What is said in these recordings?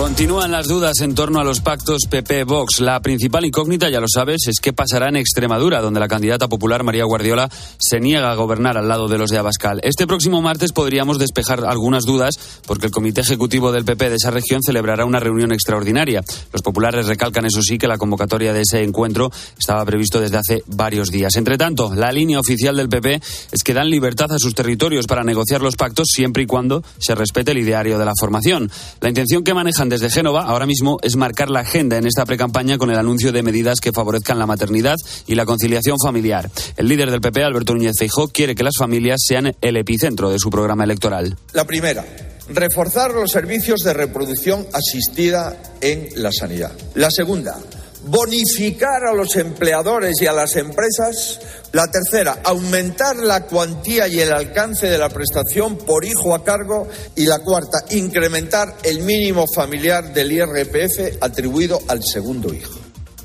Continúan las dudas en torno a los pactos PP-Vox. La principal incógnita, ya lo sabes, es qué pasará en Extremadura, donde la candidata popular María Guardiola se niega a gobernar al lado de los de Abascal. Este próximo martes podríamos despejar algunas dudas porque el Comité Ejecutivo del PP de esa región celebrará una reunión extraordinaria. Los populares recalcan, eso sí, que la convocatoria de ese encuentro estaba previsto desde hace varios días. Entre tanto, la línea oficial del PP es que dan libertad a sus territorios para negociar los pactos siempre y cuando se respete el ideario de la formación. La intención que manejan desde Génova ahora mismo es marcar la agenda en esta precampaña con el anuncio de medidas que favorezcan la maternidad y la conciliación familiar. El líder del PP, Alberto Núñez Feijóo, quiere que las familias sean el epicentro de su programa electoral. La primera, reforzar los servicios de reproducción asistida en la sanidad. La segunda, bonificar a los empleadores y a las empresas. La tercera, aumentar la cuantía y el alcance de la prestación por hijo a cargo. Y la cuarta, incrementar el mínimo familiar del IRPF atribuido al segundo hijo.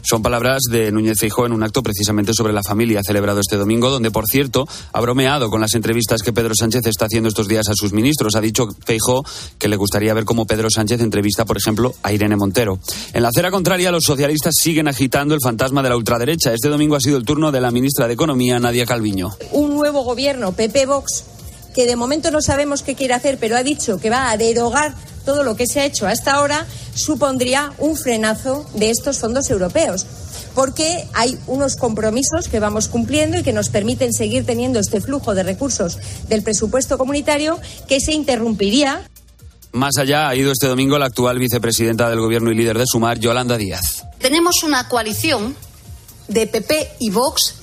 Son palabras de Núñez Feijóo en un acto precisamente sobre la familia celebrado este domingo, donde, por cierto, ha bromeado con las entrevistas que Pedro Sánchez está haciendo estos días a sus ministros. Ha dicho Feijóo que le gustaría ver cómo Pedro Sánchez entrevista, por ejemplo, a Irene Montero. En la acera contraria, los socialistas siguen agitando el fantasma de la ultraderecha. Este domingo ha sido el turno de la ministra de Economía, Nadia Calviño. Un nuevo gobierno, PP-Vox, que de momento no sabemos qué quiere hacer, pero ha dicho que va a derogar todo lo que se ha hecho hasta ahora, supondría un frenazo de estos fondos europeos. Porque hay unos compromisos que vamos cumpliendo y que nos permiten seguir teniendo este flujo de recursos del presupuesto comunitario que se interrumpiría. Más allá ha ido este domingo la actual vicepresidenta del Gobierno y líder de Sumar, Yolanda Díaz. Tenemos una coalición de PP y Vox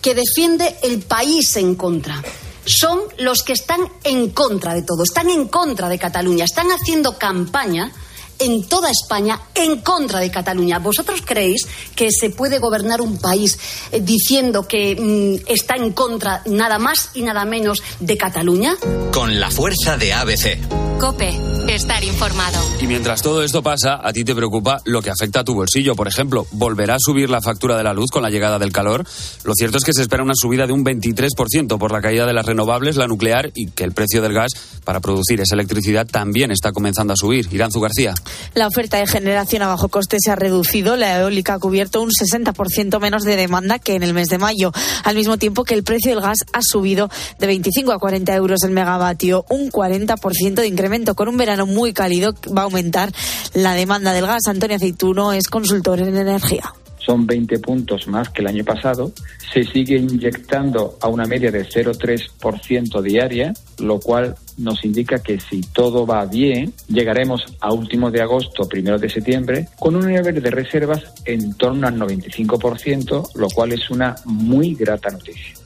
que defiende el país en contra son los que están en contra de todo, están en contra de Cataluña, están haciendo campaña en toda España en contra de Cataluña. ¿Vosotros creéis que se puede gobernar un país eh, diciendo que mm, está en contra nada más y nada menos de Cataluña? Con la fuerza de ABC. Cope, estar informado. Y mientras todo esto pasa, a ti te preocupa lo que afecta a tu bolsillo. Por ejemplo, ¿volverá a subir la factura de la luz con la llegada del calor? Lo cierto es que se espera una subida de un 23% por la caída de las renovables, la nuclear y que el precio del gas para producir esa electricidad también está comenzando a subir. Iranzu García. La oferta de generación a bajo coste se ha reducido. La eólica ha cubierto un 60% menos de demanda que en el mes de mayo, al mismo tiempo que el precio del gas ha subido de 25 a 40 euros el megavatio, un 40% de incremento con un verano muy cálido va a aumentar la demanda del gas. Antonio Aceituno es consultor en energía son 20 puntos más que el año pasado. Se sigue inyectando a una media de 0,3% diaria, lo cual nos indica que si todo va bien, llegaremos a últimos de agosto, primero de septiembre, con un nivel de reservas en torno al 95%, lo cual es una muy grata noticia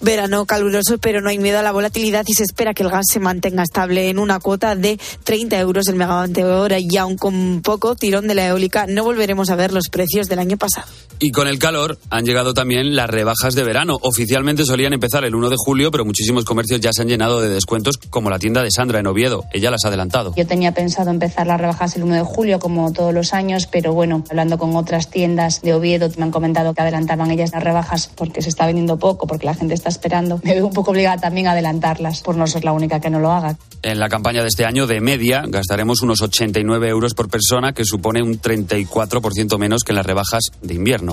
verano caluroso, pero no hay miedo a la volatilidad y se espera que el gas se mantenga estable en una cuota de 30 euros el megavatio hora y aún con poco tirón de la eólica no volveremos a ver los precios del año pasado. Y con el calor han llegado también las rebajas de verano. Oficialmente solían empezar el 1 de julio, pero muchísimos comercios ya se han llenado de descuentos, como la tienda de Sandra en Oviedo. Ella las ha adelantado. Yo tenía pensado empezar las rebajas el 1 de julio, como todos los años, pero bueno, hablando con otras tiendas de Oviedo, me han comentado que adelantaban ellas las rebajas porque se está vendiendo poco, porque la gente está esperando. Me veo un poco obligada también a adelantarlas, por no ser la única que no lo haga. En la campaña de este año, de media, gastaremos unos 89 euros por persona, que supone un 34% menos que en las rebajas de invierno.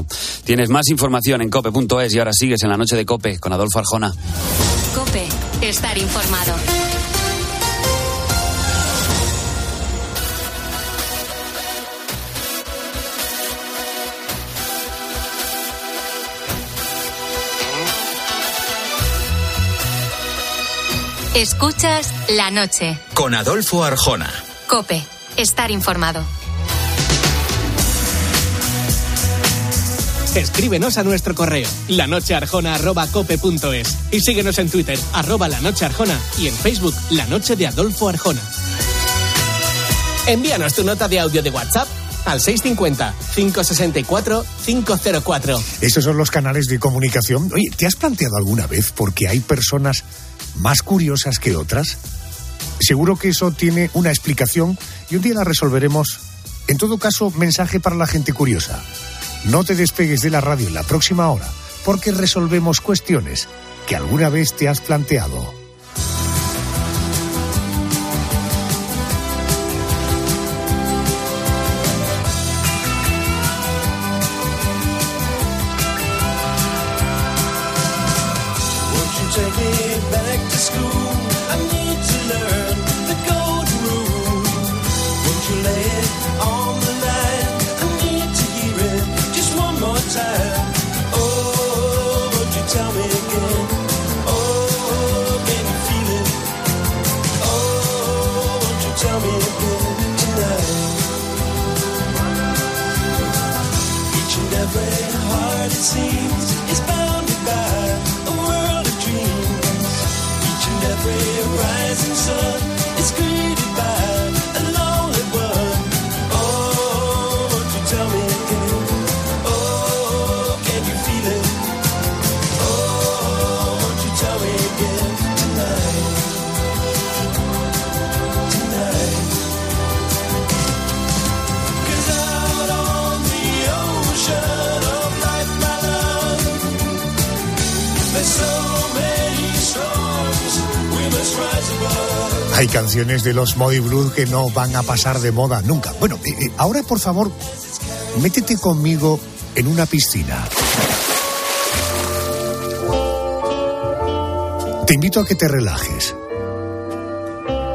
Tienes más información en cope.es y ahora sigues en la noche de Cope con Adolfo Arjona. Cope, estar informado. Escuchas la noche. Con Adolfo Arjona. Cope, estar informado. Escríbenos a nuestro correo, lanochearjona.cope.es y síguenos en Twitter, arroba la noche arjona y en Facebook, La Noche de Adolfo Arjona. Envíanos tu nota de audio de WhatsApp al 650-564-504. Esos son los canales de comunicación. Oye, ¿te has planteado alguna vez por qué hay personas más curiosas que otras? Seguro que eso tiene una explicación y un día la resolveremos. En todo caso, mensaje para la gente curiosa. No te despegues de la radio en la próxima hora porque resolvemos cuestiones que alguna vez te has planteado. seems Hay canciones de los Modi Blues que no van a pasar de moda nunca. Bueno, eh, eh, ahora por favor, métete conmigo en una piscina. Te invito a que te relajes,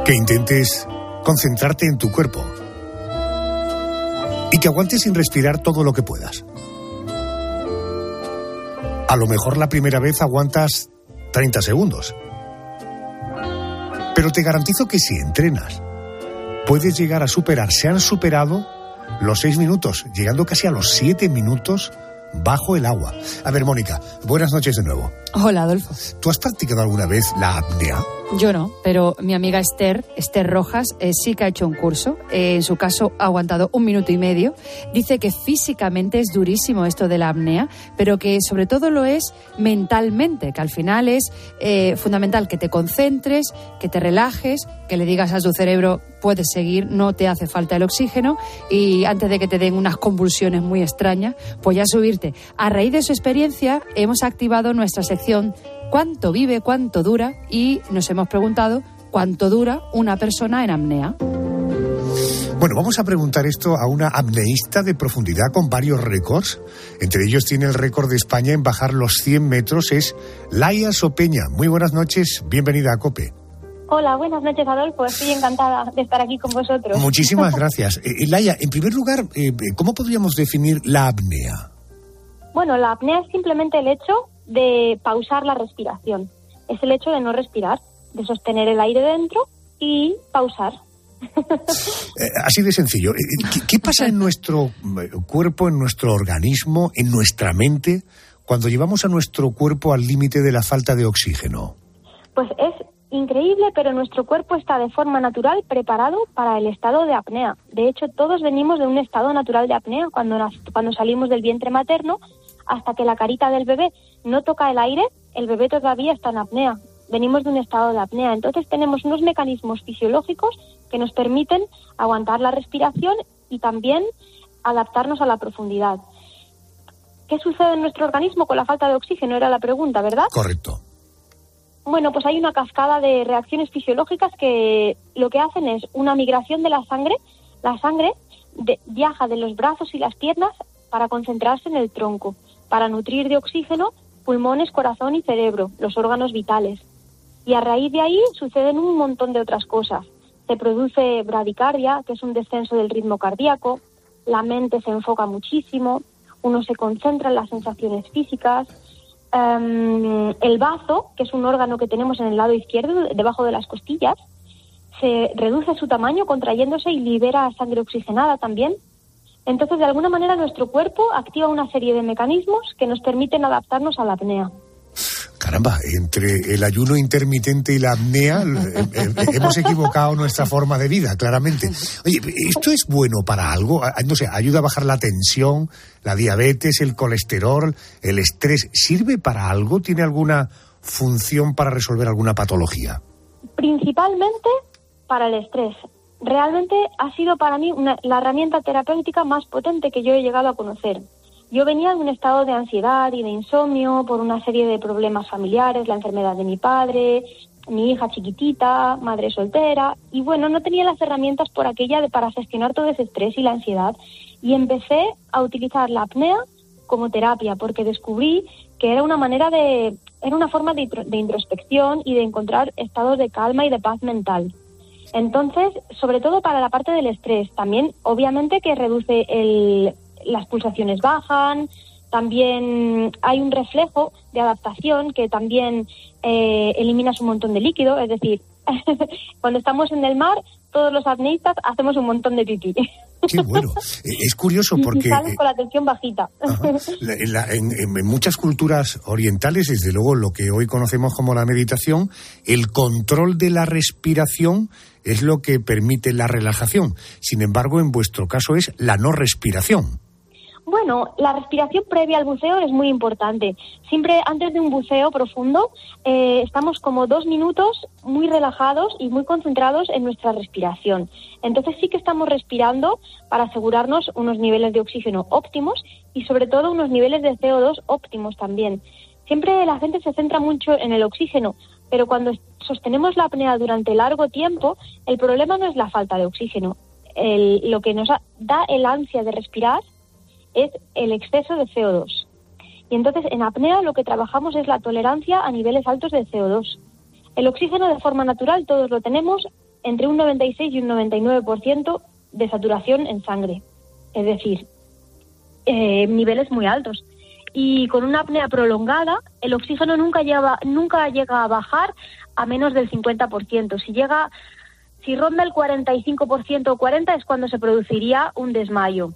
que intentes concentrarte en tu cuerpo y que aguantes sin respirar todo lo que puedas. A lo mejor la primera vez aguantas 30 segundos pero te garantizo que si entrenas, puedes llegar a superar, se han superado los seis minutos, llegando casi a los siete minutos bajo el agua. A ver, Mónica, buenas noches de nuevo. Hola, Adolfo. ¿Tú has practicado alguna vez la apnea? Yo no, pero mi amiga Esther, Esther Rojas, eh, sí que ha hecho un curso. Eh, en su caso ha aguantado un minuto y medio. Dice que físicamente es durísimo esto de la apnea, pero que sobre todo lo es mentalmente, que al final es eh, fundamental que te concentres, que te relajes, que le digas a tu cerebro puedes seguir, no te hace falta el oxígeno y antes de que te den unas convulsiones muy extrañas, pues ya subirte. A raíz de su experiencia hemos activado nuestra sección cuánto vive, cuánto dura y nos hemos preguntado cuánto dura una persona en apnea. Bueno, vamos a preguntar esto a una apneísta de profundidad con varios récords. Entre ellos tiene el récord de España en bajar los 100 metros, es Laia Sopeña. Muy buenas noches, bienvenida a COPE. Hola, buenas noches Adolfo, estoy encantada de estar aquí con vosotros. Muchísimas gracias. Eh, eh, Laia, en primer lugar, eh, ¿cómo podríamos definir la apnea? Bueno, la apnea es simplemente el hecho de pausar la respiración. Es el hecho de no respirar, de sostener el aire dentro y pausar. Eh, así de sencillo. Eh, ¿Qué, pasa en nuestro eh, cuerpo, en nuestro organismo, en nuestra mente, cuando llevamos a nuestro cuerpo al límite de la falta de oxígeno? Pues es increíble, pero nuestro cuerpo está de forma natural preparado para el estado de apnea. De hecho, todos venimos de un estado natural de apnea. Cuando, cuando salimos del vientre materno, hasta que la carita del bebé no toca el aire, el bebé todavía está en apnea. Venimos de un estado de apnea. Entonces tenemos unos mecanismos fisiológicos que nos permiten aguantar la respiración y también adaptarnos a la profundidad. ¿Qué sucede en nuestro organismo con la falta de oxígeno? Era la pregunta, ¿verdad? Correcto. Bueno, pues hay una cascada de reacciones fisiológicas que lo que hacen es una migración de la sangre. La sangre viaja de los brazos y las piernas para concentrarse en el tronco para nutrir de oxígeno pulmones, corazón y cerebro, los órganos vitales. Y a raíz de ahí suceden un montón de otras cosas. Se produce bradicardia, que es un descenso del ritmo cardíaco, la mente se enfoca muchísimo, uno se concentra en las sensaciones físicas, em, el bazo, que es un órgano que tenemos en el lado izquierdo, debajo de las costillas, se reduce su tamaño contrayéndose y libera sangre oxigenada también, entonces, de alguna manera, nuestro cuerpo activa una serie de mecanismos que nos permiten adaptarnos a la apnea. Caramba, entre el ayuno intermitente y la apnea hemos equivocado nuestra forma de vida, claramente. Oye, ¿esto es bueno para algo? No sé, ayuda a bajar la tensión, la diabetes, el colesterol, el estrés. ¿Sirve para algo? ¿Tiene alguna función para resolver alguna patología? Principalmente para el estrés realmente ha sido para mí la herramienta terapéutica más potente que yo he llegado a conocer. Yo venía de un estado de ansiedad y de insomnio por una serie de problemas familiares, la enfermedad de mi padre, mi hija chiquitita, madre soltera, y bueno, no tenía las herramientas por aquella de, para gestionar todo ese estrés y la ansiedad. Y empecé a utilizar la apnea como terapia, porque descubrí que era una manera de, era una forma de, de introspección y de encontrar estados de calma y de paz mental. Entonces, sobre todo para la parte del estrés, también obviamente que reduce el, las pulsaciones bajan, también hay un reflejo de adaptación que también eh, eliminas un montón de líquido, es decir, cuando estamos en el mar, todos los apneístas hacemos un montón de pipí. Qué bueno. Es curioso porque... Y salen con la tensión bajita. En, la- en- en muchas culturas orientales, desde luego lo que hoy conocemos como la meditación, el control de la respiración es lo que permite la relajación. Sin embargo, en vuestro caso es la no respiración. Bueno, la respiración previa al buceo es muy importante. Siempre antes de un buceo profundo eh, estamos como dos minutos muy relajados y muy concentrados en nuestra respiración. Entonces sí que estamos respirando para asegurarnos unos niveles de oxígeno óptimos y sobre todo unos niveles de CO2 óptimos también. Siempre la gente se centra mucho en el oxígeno, pero cuando sostenemos la apnea durante largo tiempo, el problema no es la falta de oxígeno. El- lo que nos da el ansia de respirar es el exceso de CO2. Y entonces en apnea lo que trabajamos es la tolerancia a niveles altos de CO2. El oxígeno de forma natural todos lo tenemos entre un 96 y un 99% de saturación en sangre. Es decir, eh, niveles muy altos. Y con una apnea prolongada, el oxígeno nunca, lleva, nunca llega a bajar a menos del 50%. Si llega, si ronda el 45% o 40% es cuando se produciría un desmayo.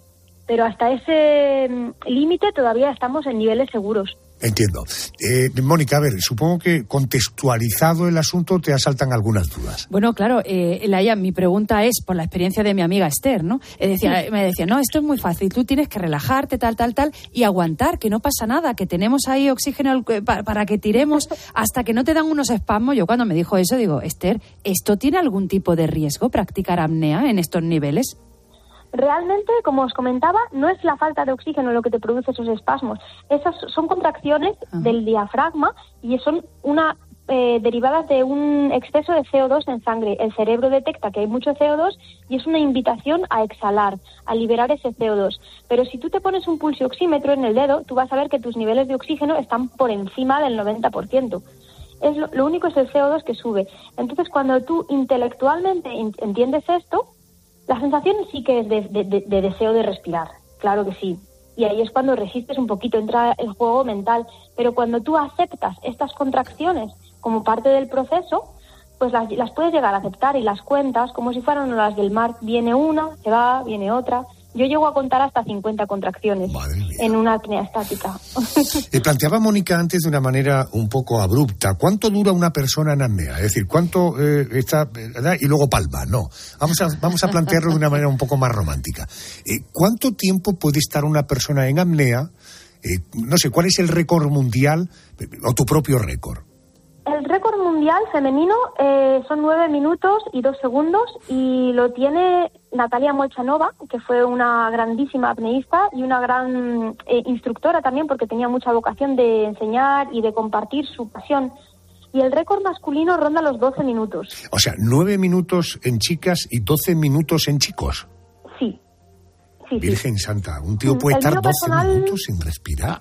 Pero hasta ese mm, límite todavía estamos en niveles seguros. Entiendo. Eh, Mónica, a ver, supongo que contextualizado el asunto te asaltan algunas dudas. Bueno, claro, eh, Laia, mi pregunta es por la experiencia de mi amiga Esther, ¿no? Eh, decía, me decía, no, esto es muy fácil, tú tienes que relajarte, tal, tal, tal, y aguantar, que no pasa nada, que tenemos ahí oxígeno para que tiremos hasta que no te dan unos espasmos. Yo cuando me dijo eso digo, Esther, ¿esto tiene algún tipo de riesgo practicar apnea en estos niveles? Realmente, como os comentaba, no es la falta de oxígeno lo que te produce esos espasmos. Esas son contracciones del diafragma y son una eh, derivadas de un exceso de CO2 en sangre. El cerebro detecta que hay mucho CO2 y es una invitación a exhalar, a liberar ese CO2. Pero si tú te pones un pulso oxímetro en el dedo, tú vas a ver que tus niveles de oxígeno están por encima del 90%. Es lo, lo único es el CO2 que sube. Entonces, cuando tú intelectualmente in- entiendes esto, la sensación sí que es de, de- de- de deseo de respirar, claro que sí. Y ahí es cuando resistes un poquito, entra el juego mental. Pero cuando tú aceptas estas contracciones como parte del proceso, pues las, las puedes llegar a aceptar y las cuentas como si fueran las del mar. Viene una, se va, viene otra. Yo llego a contar hasta 50 contracciones en una apnea estática. Le planteaba Mónica antes de una manera un poco abrupta. ¿Cuánto dura una persona en apnea? Es decir, ¿cuánto eh, está ¿verdad? y luego palma? No. Vamos a, vamos a plantearlo de una manera un poco más romántica. Eh, ¿Cuánto tiempo puede estar una persona en apnea? Eh, no sé, ¿cuál es el récord mundial eh, o tu propio récord? El récord mundial femenino eh, son nueve minutos y dos segundos y lo tiene Natalia Molchanova, que fue una grandísima apneísta y una gran eh, instructora también porque tenía mucha vocación de enseñar y de compartir su pasión. Y el récord masculino ronda los 12 minutos. O sea, nueve minutos en chicas y doce minutos en chicos. Sí. Sí, sí. Virgen Santa, un tío Mm, puede el estar mío doce personal- minutos sin respirar.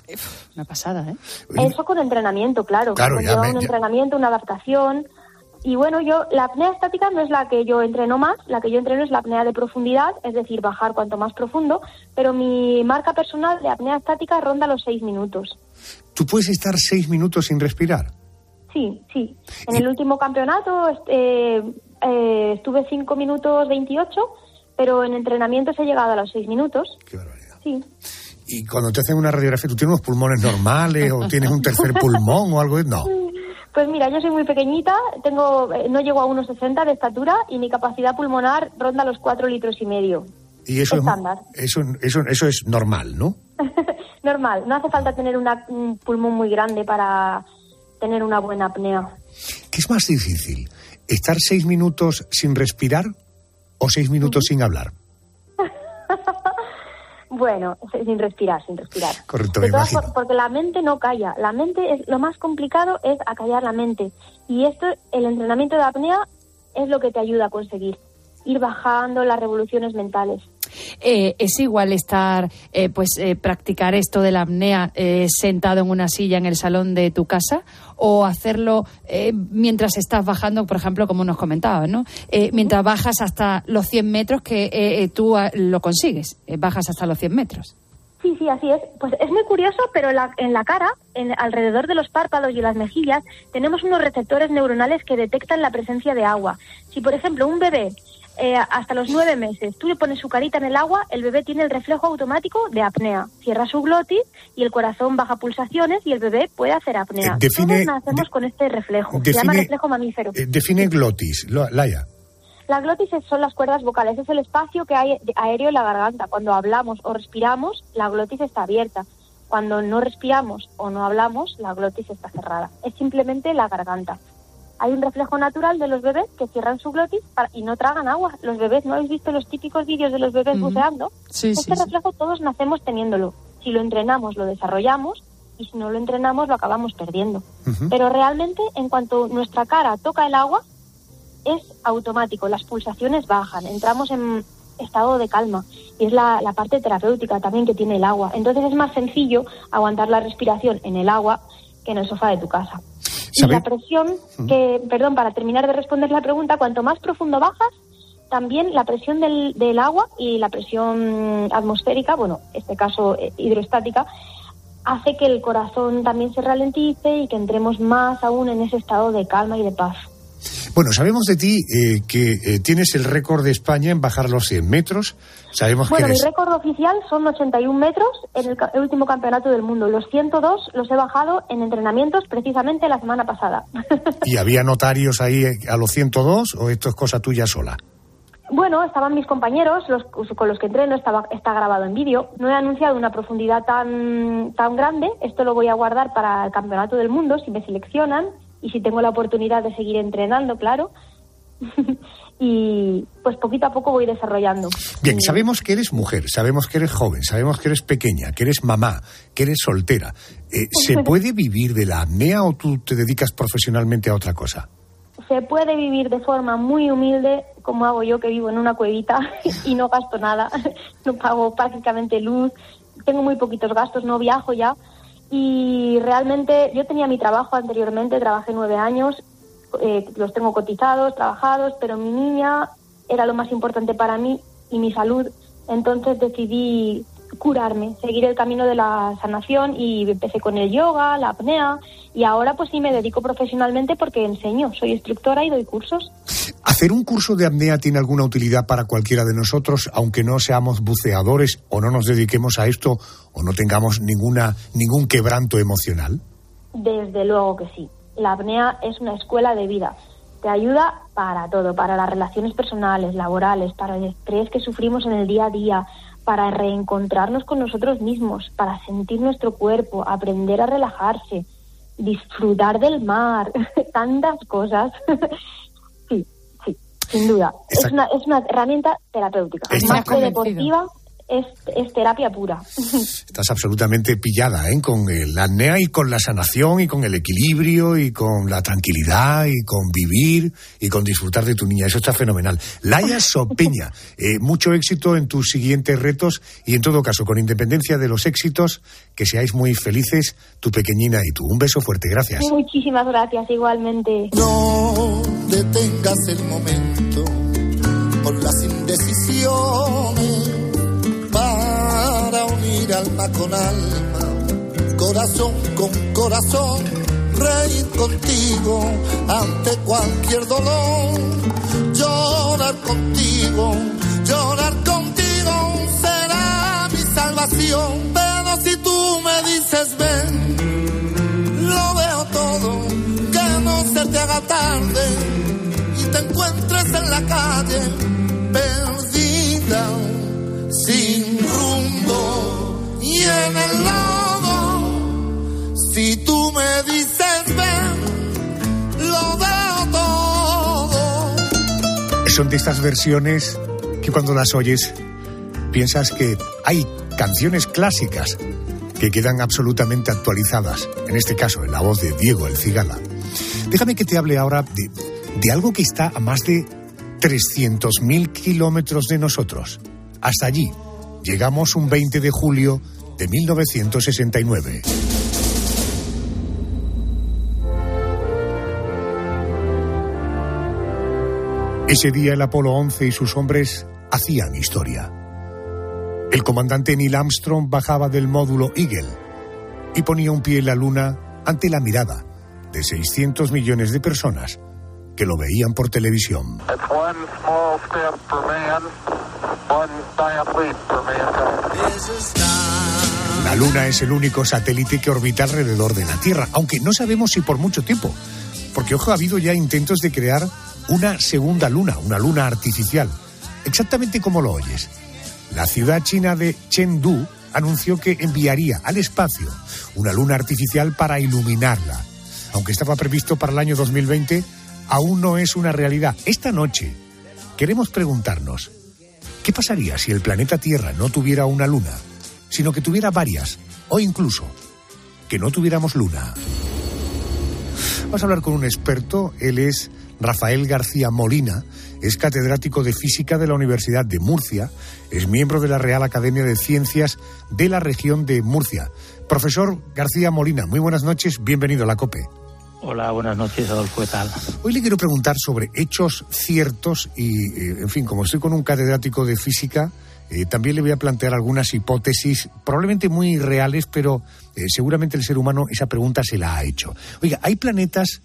Una pasada, ¿eh? Eso con entrenamiento, claro. Claro, ya Lleva me- un ya- entrenamiento, una adaptación. Y bueno, yo la apnea estática no es la que yo entreno más, la que yo entreno es la apnea de profundidad, es decir, bajar cuanto más profundo, pero mi marca personal de apnea estática ronda los seis minutos. ¿Tú puedes estar seis minutos sin respirar? Sí, sí. En el último campeonato este, eh, estuve cinco minutos 28, pero en entrenamiento se he llegado a los seis minutos. Sí. Y cuando te hacen una radiografía, ¿tú tienes unos pulmones normales o tienes un tercer pulmón o algo? No. Pues mira, yo soy muy pequeñita, tengo, eh, no llego a unos 60 de estatura y mi capacidad pulmonar ronda los 4 litros y medio. Y eso es, Estándar. eso, eso, eso es normal, ¿no? Normal, no hace falta tener una- un pulmón muy grande para tener una buena apnea. ¿Qué es más difícil? ¿Estar seis minutos sin respirar o seis minutos sin hablar? Bueno, sin respirar, sin respirar. Correcto, De me todas imagino. for- porque la mente no calla. La mente es lo más complicado es acallar la mente. Y esto, el entrenamiento de apnea es lo que te ayuda a conseguir. Ir bajando las revoluciones mentales. Eh, ¿Es igual estar, eh, pues, eh, practicar esto de la apnea eh, sentado en una silla en el salón de tu casa o hacerlo eh, mientras estás bajando, por ejemplo, como nos comentabas, ¿no? Mientras bajas hasta los 100 metros que tú ah, lo consigues, bajas hasta los 100 metros. Sí, sí, así es. Pues es muy curioso, pero la, en la cara, en, alrededor de los párpados y las mejillas, tenemos unos receptores neuronales que detectan la presencia de agua. Si, por ejemplo, un bebé eh, hasta los nueve meses, tú le pones su carita en el agua, el bebé tiene el reflejo automático de apnea. Cierra su glotis y el corazón baja pulsaciones y el bebé puede hacer apnea. Eh, define- Todos nacemos con este reflejo. Se llama reflejo mamífero. Eh, define glotis, Lo- Laia. La glotis son las cuerdas vocales, es el espacio que hay aéreo en la garganta. Cuando hablamos o respiramos, la glotis está abierta. Cuando no respiramos o no hablamos, la glotis está cerrada. Es simplemente la garganta. Hay un reflejo natural de los bebés que cierran su glotis para- y no tragan agua. Los bebés, ¿no habéis visto los típicos vídeos de los bebés buceando? Sí, este sí, sí. reflejo todos nacemos teniéndolo. Si lo entrenamos, lo desarrollamos y si no lo entrenamos, lo acabamos perdiendo. Pero realmente, en cuanto nuestra cara toca el agua, es automático, las pulsaciones bajan, entramos en estado de calma y es la, la parte terapéutica también que tiene el agua. Entonces es más sencillo aguantar la respiración en el agua que en el sofá de tu casa. Y la presión, que, perdón, para terminar de responder la pregunta, cuanto más profundo bajas, también la presión del, del agua y la presión atmosférica, bueno, en este caso eh, hidroestática, hace que el corazón también se ralentice y que entremos más aún en ese estado de calma y de paz. Bueno, sabemos de ti eh, que eh, tienes el récord de España en bajar los 100 metros. Sabemos Bueno, que mi eres... récord oficial son 81 metros en el último campeonato del mundo. Los 102 los he bajado en entrenamientos precisamente la semana pasada. ¿Y había notarios ahí eh, a los 102 o esto es cosa tuya sola? bueno, estaban mis compañeros los, con los que entreno, estaba, está grabado en vídeo. No he anunciado una profundidad tan, tan grande. Esto lo voy a guardar para el campeonato del mundo si me seleccionan y si tengo la oportunidad de seguir entrenando, claro. y pues poquito a poco voy desarrollando. Bien, sabemos que eres mujer, sabemos que eres joven, sabemos que eres pequeña, que eres mamá, que eres soltera. Eh, ¿Se puede vivir de la apnea o tú te dedicas profesionalmente a otra cosa? se puede vivir de forma muy humilde, como hago yo que vivo en una cuevita y no gasto nada, no pago prácticamente luz, tengo muy poquitos gastos, no viajo ya. Y realmente yo tenía mi trabajo anteriormente, trabajé nueve años, eh, los tengo cotizados, trabajados, pero mi niña era lo más importante para mí y mi salud. Entonces decidí curarme, seguir el camino de la sanación y empecé con el yoga, la apnea y ahora pues sí me dedico profesionalmente porque enseño, soy instructora y doy cursos. ¿Hacer un curso de apnea tiene alguna utilidad para cualquiera de nosotros, aunque no seamos buceadores o no nos dediquemos a esto o no tengamos ninguna, ningún quebranto emocional? Desde luego que sí. La apnea es una escuela de vida. Te ayuda para todo, para las relaciones personales, laborales, para el estrés que sufrimos en el día a día, para reencontrarnos con nosotros mismos, para sentir nuestro cuerpo, aprender a relajarse, disfrutar del mar, tantas cosas. sí, sí, sin duda. Es una, es una herramienta terapéutica. Más que deportiva, es, es terapia pura. Estás absolutamente pillada ¿eh? con el apnea y con la sanación y con el equilibrio y con la tranquilidad y con vivir y con disfrutar de tu niña. Eso está fenomenal. Laia Sopeña, eh, mucho éxito en tus siguientes retos y en todo caso, con independencia de los éxitos, que seáis muy felices, tu pequeñina y tú. Un beso fuerte, gracias. Muchísimas gracias, igualmente. No detengas el momento por las indecisiones alma con alma, corazón con corazón, reír contigo ante cualquier dolor, llorar contigo, llorar contigo será mi salvación. Pero si tú me dices ven, lo veo todo, que no se te haga tarde y te encuentres en la calle perdida en el lodo. Si tú me dices ven, lo veo todo. Son de estas versiones que cuando las oyes piensas que, ay, canciones clásicas que quedan absolutamente actualizadas, en este caso en la voz de Diego El Cigala. Déjame que te hable ahora de, de algo que está a más de 300.000 kilómetros de nosotros. Hasta allí llegamos un 20 de julio de 1969. Ese día el Apolo 11 y sus hombres hacían historia. El comandante Neil Armstrong bajaba del módulo Eagle y ponía un pie en la luna ante la mirada de 600 millones de personas que lo veían por televisión. La Luna es el único satélite que orbita alrededor de la Tierra, aunque no sabemos si por mucho tiempo, porque ojo, ha habido ya intentos de crear una segunda luna, una luna artificial, exactamente como lo oyes. La ciudad china de Chengdu anunció que enviaría al espacio una luna artificial para iluminarla. Aunque estaba previsto para el año 2020, aún no es una realidad. Esta noche queremos preguntarnos, ¿qué pasaría si el planeta Tierra no tuviera una luna, sino que tuviera varias, o incluso que no tuviéramos luna? Vamos a hablar con un experto, él es Rafael García Molina, es catedrático de Física de la Universidad de Murcia, es miembro de la Real Academia de Ciencias de la región de Murcia. Profesor García Molina, muy buenas noches, bienvenido a la COPE. Hola, buenas noches, Adolfo, ¿qué tal? Hoy le quiero preguntar sobre hechos ciertos y, eh, en fin, como estoy con un catedrático de física, eh, también le voy a plantear algunas hipótesis, probablemente muy reales, pero eh, seguramente el ser humano esa pregunta se la ha hecho. Oiga, hay planetas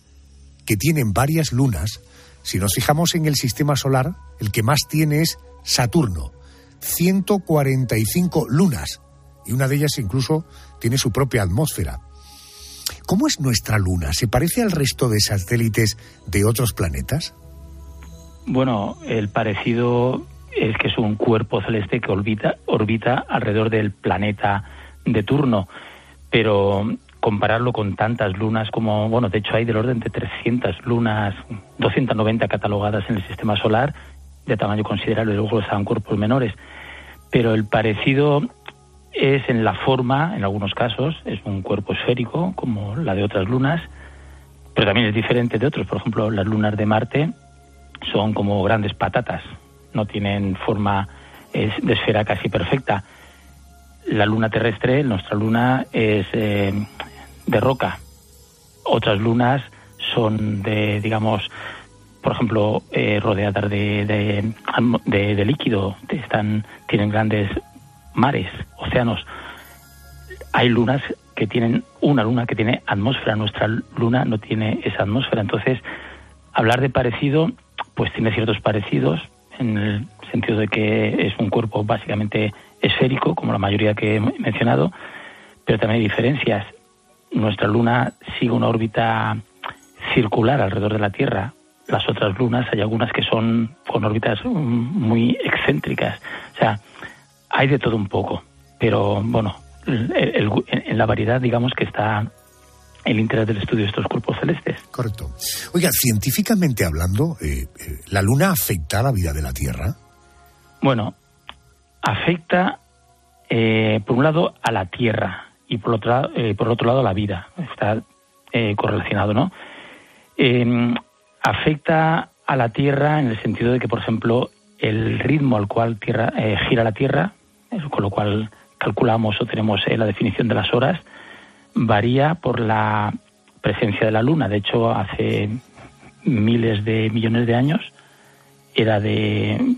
que tienen varias lunas. Si nos fijamos en el sistema solar, el que más tiene es Saturno, 145 lunas, y una de ellas incluso tiene su propia atmósfera. ¿Cómo es nuestra luna? ¿Se parece al resto de satélites de otros planetas? Bueno, el parecido es que es un cuerpo celeste que orbita, orbita alrededor del planeta de turno, pero compararlo con tantas lunas como, bueno, de hecho hay del orden de 300 lunas, 290 catalogadas en el sistema solar, de tamaño considerable, luego están cuerpos menores, pero el parecido es en la forma, en algunos casos, es un cuerpo esférico, como la de otras lunas, pero también es diferente de otros. Por ejemplo, las lunas de Marte son como grandes patatas, no tienen forma de esfera casi perfecta. La luna terrestre, nuestra luna, es eh, de roca. Otras lunas son de, digamos, por ejemplo, eh, rodeadas de, de, de, líquido, están, tienen grandes mares, océanos. Hay lunas que tienen una luna que tiene atmósfera, nuestra luna no tiene esa atmósfera. Entonces, hablar de parecido, pues tiene ciertos parecidos, en el sentido de que es un cuerpo básicamente esférico, como la mayoría que he mencionado, pero también hay diferencias. Nuestra luna sigue una órbita circular alrededor de la Tierra. Las otras lunas hay algunas que son con órbitas muy excéntricas. O sea, hay de todo un poco, pero bueno, en la variedad digamos que está el interés del estudio de estos cuerpos celestes. Correcto. Oiga, científicamente hablando, eh, eh, ¿la Luna afecta a la vida de la Tierra? Bueno, afecta, eh, por un lado, a la Tierra y por otro, por otro lado a la vida. Está correlacionado, ¿no? Em, afecta a la Tierra en el sentido de que, por ejemplo, el ritmo al cual tierra, gira la Tierra con lo cual calculamos o tenemos eh, la definición de las horas, varía por la presencia de la Luna. De hecho, hace miles de millones de años era de,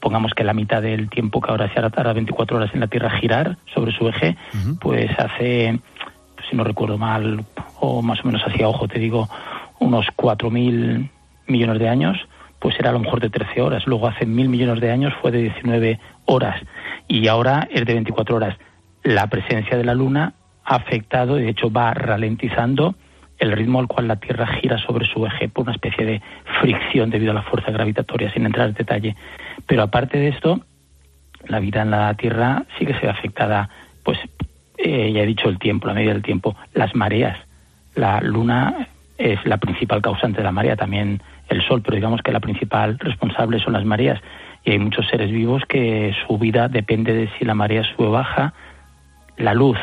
pongamos que la mitad del tiempo que ahora se hará 24 horas en la Tierra girar sobre su eje, pues hace, si no recuerdo mal, o más o menos hacia ojo te digo, unos 4.000 millones de años, pues era a lo mejor de 13 horas. Luego hace mil millones de años fue de 19 horas y ahora es de 24 horas. La presencia de la Luna afectado, de hecho va ralentizando el ritmo al cual la Tierra gira sobre su eje por una especie de fricción debido a la fuerza gravitatoria, sin entrar en detalle. Pero aparte de esto, la vida en la Tierra sí que se ve afectada, pues eh, ya he dicho el tiempo, la medida del tiempo, las mareas. La Luna es la principal causante de la marea, también el sol, pero digamos que la principal responsable son las mareas. Y hay muchos seres vivos que su vida depende de si la marea sube o baja, la luz.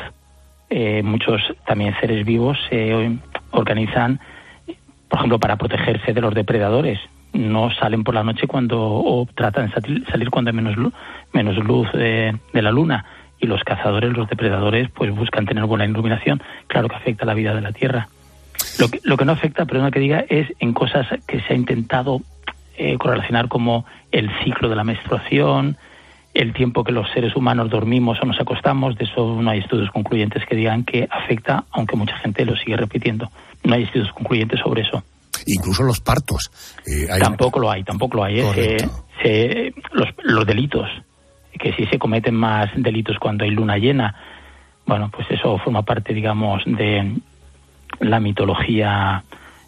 Eh, muchos también seres vivos se organizan, por ejemplo, para protegerse de los depredadores. No salen por la noche cuando o tratan de salir cuando hay menos luz, menos luz de la luna y los cazadores, los depredadores, pues buscan tener buena iluminación. Claro que afecta la vida de la Tierra. Lo que, lo que no afecta, perdona que diga, es en cosas que se ha intentado eh, correlacionar como el ciclo de la menstruación, el tiempo que los seres humanos dormimos o nos acostamos, de eso no hay estudios concluyentes que digan que afecta, aunque mucha gente lo sigue repitiendo. No hay estudios concluyentes sobre eso. Incluso los partos. Eh, tampoco lo hay, tampoco lo hay. ¿eh? los, los delitos que si se cometen más delitos cuando hay luna llena. Bueno, pues eso forma parte, digamos, de la mitología,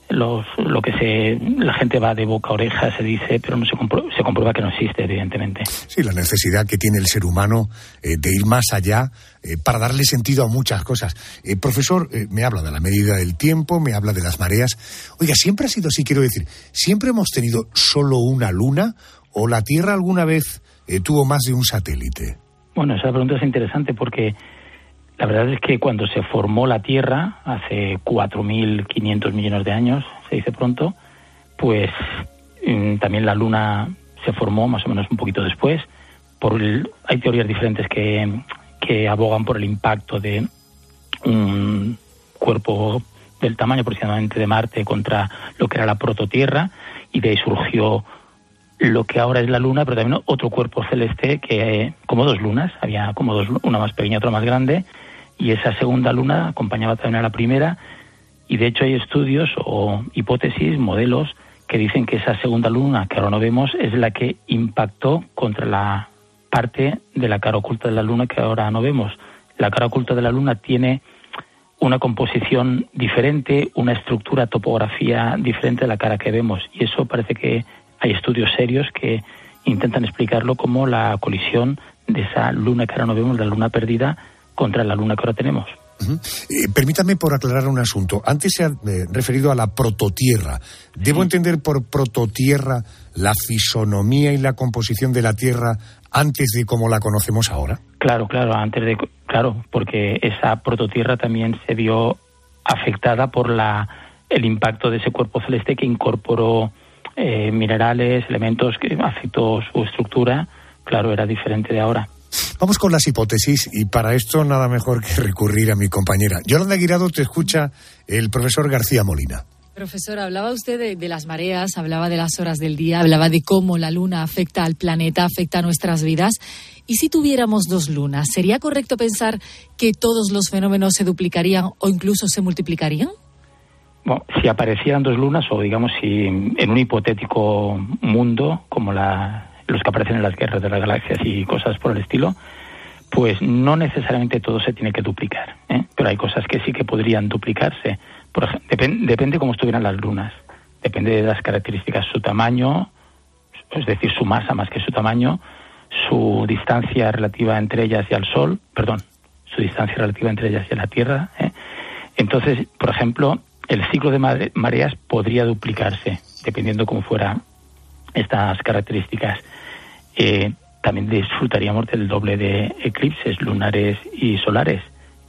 los, lo que se, la gente va de boca a oreja, se dice, pero no se, se comprueba que no existe, evidentemente. Sí, la necesidad que tiene el ser humano eh, de ir más allá eh, para darle sentido a muchas cosas. Eh, profesor, me habla de la medida del tiempo, me habla de las mareas. Oiga, siempre ha sido así, quiero decir, ¿siempre hemos tenido solo una luna o la Tierra alguna vez tuvo más de un satélite? Bueno, esa pregunta es interesante porque la verdad es que cuando se formó la Tierra, hace 4.500 millones de años, se dice pronto, pues mm, también la Luna se formó más o menos un poquito después. Por hay teorías diferentes que, que abogan por el impacto de un cuerpo del tamaño aproximadamente de Marte contra lo que era la prototierra y de ahí surgió lo que ahora es la luna, pero también otro cuerpo celeste que como dos lunas, había como dos, una más pequeña, otra más grande, y esa segunda luna acompañaba también a la primera, y de hecho hay estudios o hipótesis, modelos, que dicen que esa segunda luna que ahora no vemos es la que impactó contra la parte de la cara oculta de la luna que ahora no vemos. La cara oculta de la luna tiene una composición diferente, una estructura, topografía diferente de la cara que vemos, y eso parece que hay estudios serios que intentan explicarlo como la colisión de esa luna que ahora no vemos, la luna perdida, contra la luna que ahora tenemos. Eh, permítame por aclarar un asunto. Antes se ha eh, referido a la prototierra. ¿Debo entender por prototierra la fisonomía y la composición de la Tierra antes de como la conocemos ahora? Claro, claro, antes de claro, porque esa prototierra también se vio afectada por la el impacto de ese cuerpo celeste que incorporó eh, minerales, elementos que afectó su estructura, claro, era diferente de ahora. Vamos con las hipótesis y para esto nada mejor que recurrir a mi compañera. Yolanda Guirado te escucha el profesor García Molina. Profesor, hablaba usted de, de, las mareas, hablaba de las horas del día, hablaba de cómo la luna afecta al planeta, afecta a nuestras vidas. Y si tuviéramos dos lunas, ¿sería correcto pensar que todos los fenómenos se duplicarían o incluso se multiplicarían? Bueno, si aparecieran dos lunas, o digamos, si en un hipotético mundo, como la, los que aparecen en las guerras de las galaxias y cosas por el estilo, pues no necesariamente todo se tiene que duplicar, ¿eh? pero hay cosas que sí que podrían duplicarse. Por ejemplo, depende depende cómo estuvieran las lunas, depende de las características, su tamaño, es decir, su masa más que su tamaño, su distancia relativa entre ellas y al Sol, perdón, su distancia relativa entre ellas y a la Tierra. ¿eh? Entonces, por ejemplo, el ciclo de mareas podría duplicarse, dependiendo cómo fueran estas características. Eh, también disfrutaríamos del doble de eclipses lunares y solares.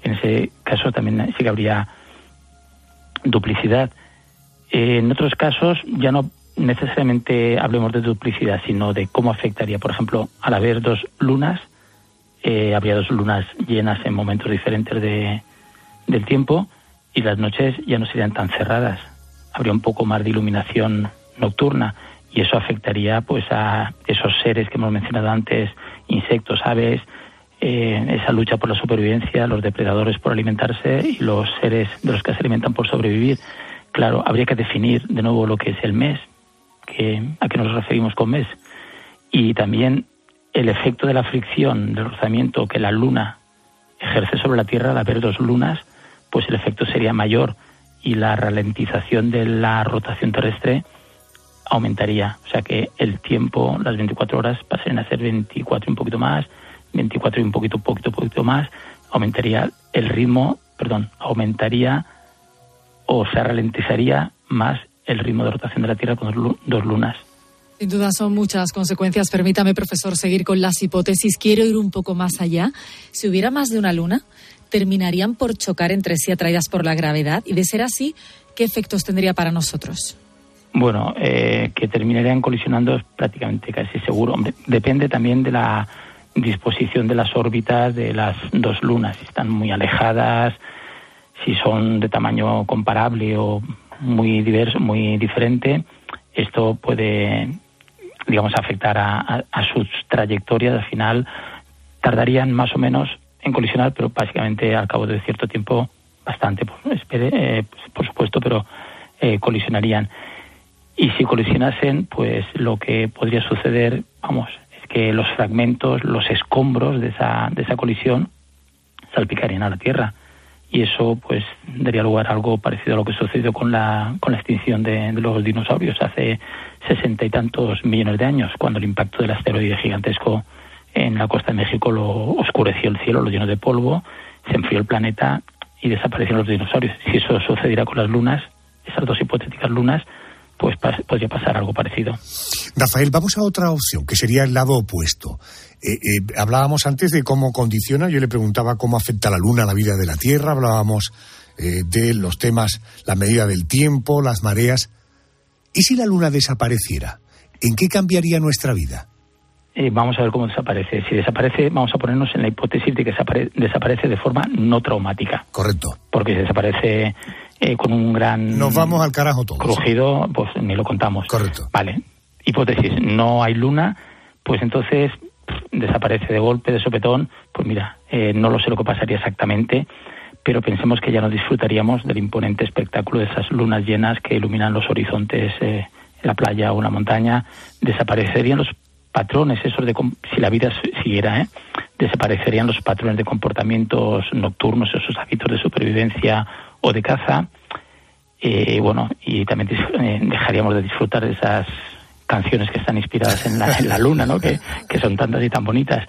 En ese caso también sí que habría duplicidad. Eh, en otros casos ya no necesariamente hablemos de duplicidad, sino de cómo afectaría, por ejemplo, al haber dos lunas, eh, habría dos lunas llenas en momentos diferentes de, del tiempo, y las noches ya no serían tan cerradas. Habría un poco más de iluminación nocturna y eso afectaría pues a esos seres que hemos mencionado antes, insectos, aves, eh, esa lucha por la supervivencia, los depredadores por alimentarse y los seres de los que se alimentan por sobrevivir. Claro, habría que definir de nuevo lo que es el mes, que, a qué nos referimos con mes, y también el efecto de la fricción, del rozamiento que la luna ejerce sobre la Tierra al haber dos lunas, pues el efecto sería mayor y la ralentización de la rotación terrestre aumentaría. O sea que el tiempo, las 24 horas, pasarían a ser 24 y un poquito más, 24 y un poquito, poquito, poquito más. Aumentaría el ritmo, perdón, aumentaría o se ralentizaría más el ritmo de rotación de la Tierra con dos lunas. Sin duda son muchas consecuencias. Permítame, profesor, seguir con las hipótesis. Quiero ir un poco más allá. Si hubiera más de una luna, terminarían por chocar entre sí atraídas por la gravedad. Y de ser así, ¿qué efectos tendría para nosotros? Bueno, eh, que terminarían colisionando es prácticamente casi seguro. depende también de la disposición de las órbitas de las dos lunas. Si están muy alejadas, si son de tamaño comparable o muy diverso, muy diferente, esto puede, digamos, afectar a, sus trayectorias. Al final tardarían más o menos en colisionar, pero básicamente al cabo de cierto tiempo, bastante, pues, eh, por supuesto, pero eh, colisionarían. Y si colisionasen, pues lo que podría suceder, vamos, es que los fragmentos, los escombros de esa, de esa colisión salpicarían a la Tierra y eso pues daría lugar a algo parecido a lo que sucedió con la, con la extinción de, los dinosaurios hace sesenta y tantos millones de años, cuando el impacto del asteroide gigantesco en la costa de México lo oscureció el cielo, lo llenó de polvo, se enfrió el planeta y desaparecieron los dinosaurios. Si eso sucediera con las lunas, esas dos hipotéticas lunas, pues podría pasar algo parecido. Rafael, vamos a otra opción, que sería el lado opuesto. Eh, eh, hablábamos antes de cómo condiciona, yo le preguntaba cómo afecta la Luna a la vida de la Tierra, hablábamos eh, de los temas, la medida del tiempo, las mareas. ¿Y si la Luna desapareciera? ¿En qué cambiaría nuestra vida? vamos a ver cómo desaparece. Si desaparece, vamos a ponernos en la hipótesis de que desaparece de forma no traumática. Correcto. Porque si desaparece con un gran... Nos vamos al carajo todos. Crujido, pues ni lo contamos. Correcto. Vale. Hipótesis, no hay luna, pues entonces desaparece de golpe, de sopetón, pues mira, eh, no lo sé lo que pasaría exactamente, pero pensemos que ya no disfrutaríamos del imponente espectáculo de esas lunas llenas que iluminan los horizontes eh, la playa o una montaña, desaparecerían los patrones esos de si la vida siguiera, ¿eh? desaparecerían los patrones de comportamientos nocturnos, esos hábitos de supervivencia o de caza, eh, bueno, y también dejaríamos de disfrutar de esas canciones que están inspiradas en la, en la luna, ¿no? Que, que son tantas y tan bonitas.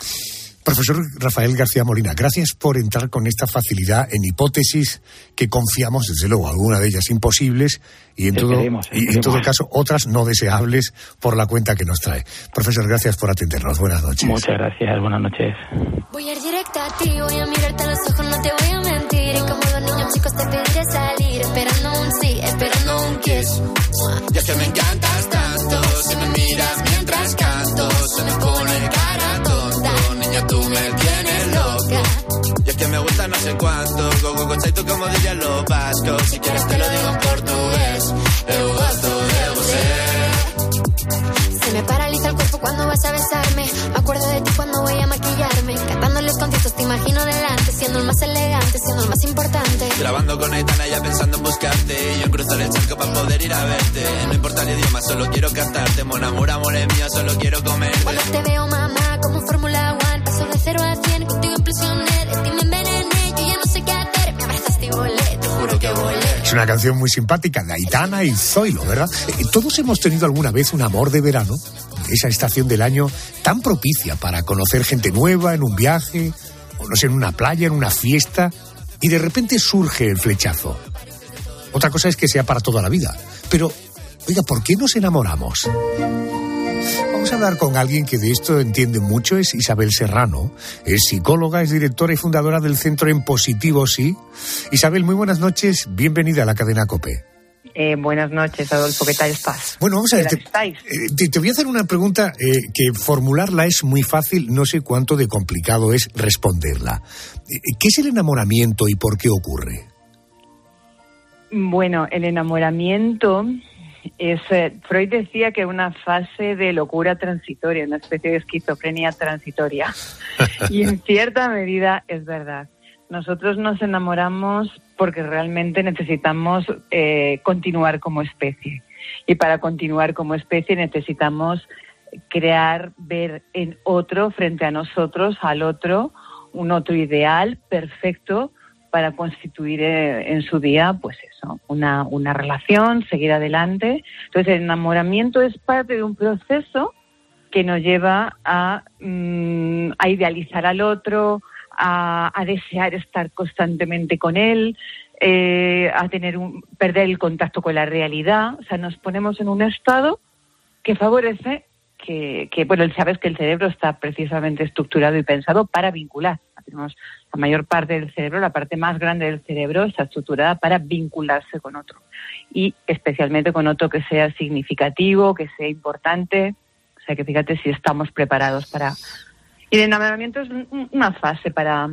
Profesor Rafael García Molina, gracias por entrar con esta facilidad en hipótesis que confiamos, desde luego, alguna de ellas imposibles y en, todo, y en todo caso otras no deseables por la cuenta que nos trae. Profesor, gracias por atendernos. Buenas noches. Muchas gracias. Buenas noches. Voy a ir directa a ti, voy a mirarte a los ojos, no te voy a mentir. Chicos te pediré salir, esperando un sí, esperando un kiss. Ya que me encantas tanto, si me miras mientras canto, se me pone cara tonto, niña tú me tienes loca. Y es que me gusta no sé cuánto, go go go tú como dirían los vascos, si quieres te lo digo en portugués, eu gosto de você. Se me paraliza el cuerpo cuando vas a besarme, me acuerdo de ti cuando voy a maquillarme, más elegante, siendo el más importante. Grabando con Aitana ya pensando en buscarte, y yo en cruzar el charco para poder ir a verte. No importa el idioma, solo quiero cantarte, mon amor, amor es mío, solo quiero comer. Cuando te veo mamá, como Fórmula One, paso de cero a cien, contigo impresioné, de ti me envenené, yo ya no sé qué hacer, me abrazaste y volé, te juro que volé. Es una canción muy simpática de Aitana y Zoilo, ¿verdad? Eh, Todos hemos tenido alguna vez un amor de verano, esa estación del año tan propicia para conocer gente nueva en un viaje, o no sé, en una playa, en una fiesta, y de repente surge el flechazo. Otra cosa es que sea para toda la vida. Pero, oiga, ¿por qué nos enamoramos? Vamos a hablar con alguien que de esto entiende mucho, es Isabel Serrano. Es psicóloga, es directora y fundadora del Centro en Positivo Sí. Isabel, muy buenas noches, bienvenida a la cadena COPE. Eh, buenas noches, Adolfo, ¿qué tal estás? Bueno, vamos a ver, eh, te- te voy a hacer una pregunta eh, que formularla es muy fácil, no sé cuánto de complicado es responderla. Eh, ¿Qué es el enamoramiento y por qué ocurre? Bueno, el enamoramiento es. eh, Freud decía que una fase de locura transitoria, una especie de esquizofrenia transitoria. y en cierta medida es verdad. Nosotros nos enamoramos porque realmente necesitamos eh, continuar como especie. Y para continuar como especie necesitamos crear, ver en otro, frente a nosotros, al otro, un otro ideal perfecto para constituir eh, en su día, pues eso, una, una relación, seguir adelante. Entonces, el enamoramiento es parte de un proceso que nos lleva a, mm, a idealizar al otro, a, desear estar constantemente con él, eh, a tener un, perder el contacto con la realidad. O sea, nos ponemos en un estado que favorece que, que, bueno, sabes que el cerebro está precisamente estructurado y pensado para vincular. Tenemos la mayor parte del cerebro, la parte más grande del cerebro está estructurada para vincularse con otro y especialmente con otro que sea significativo, que sea importante. O sea, que fíjate si estamos preparados para... Y el enamoramiento es un- una fase para,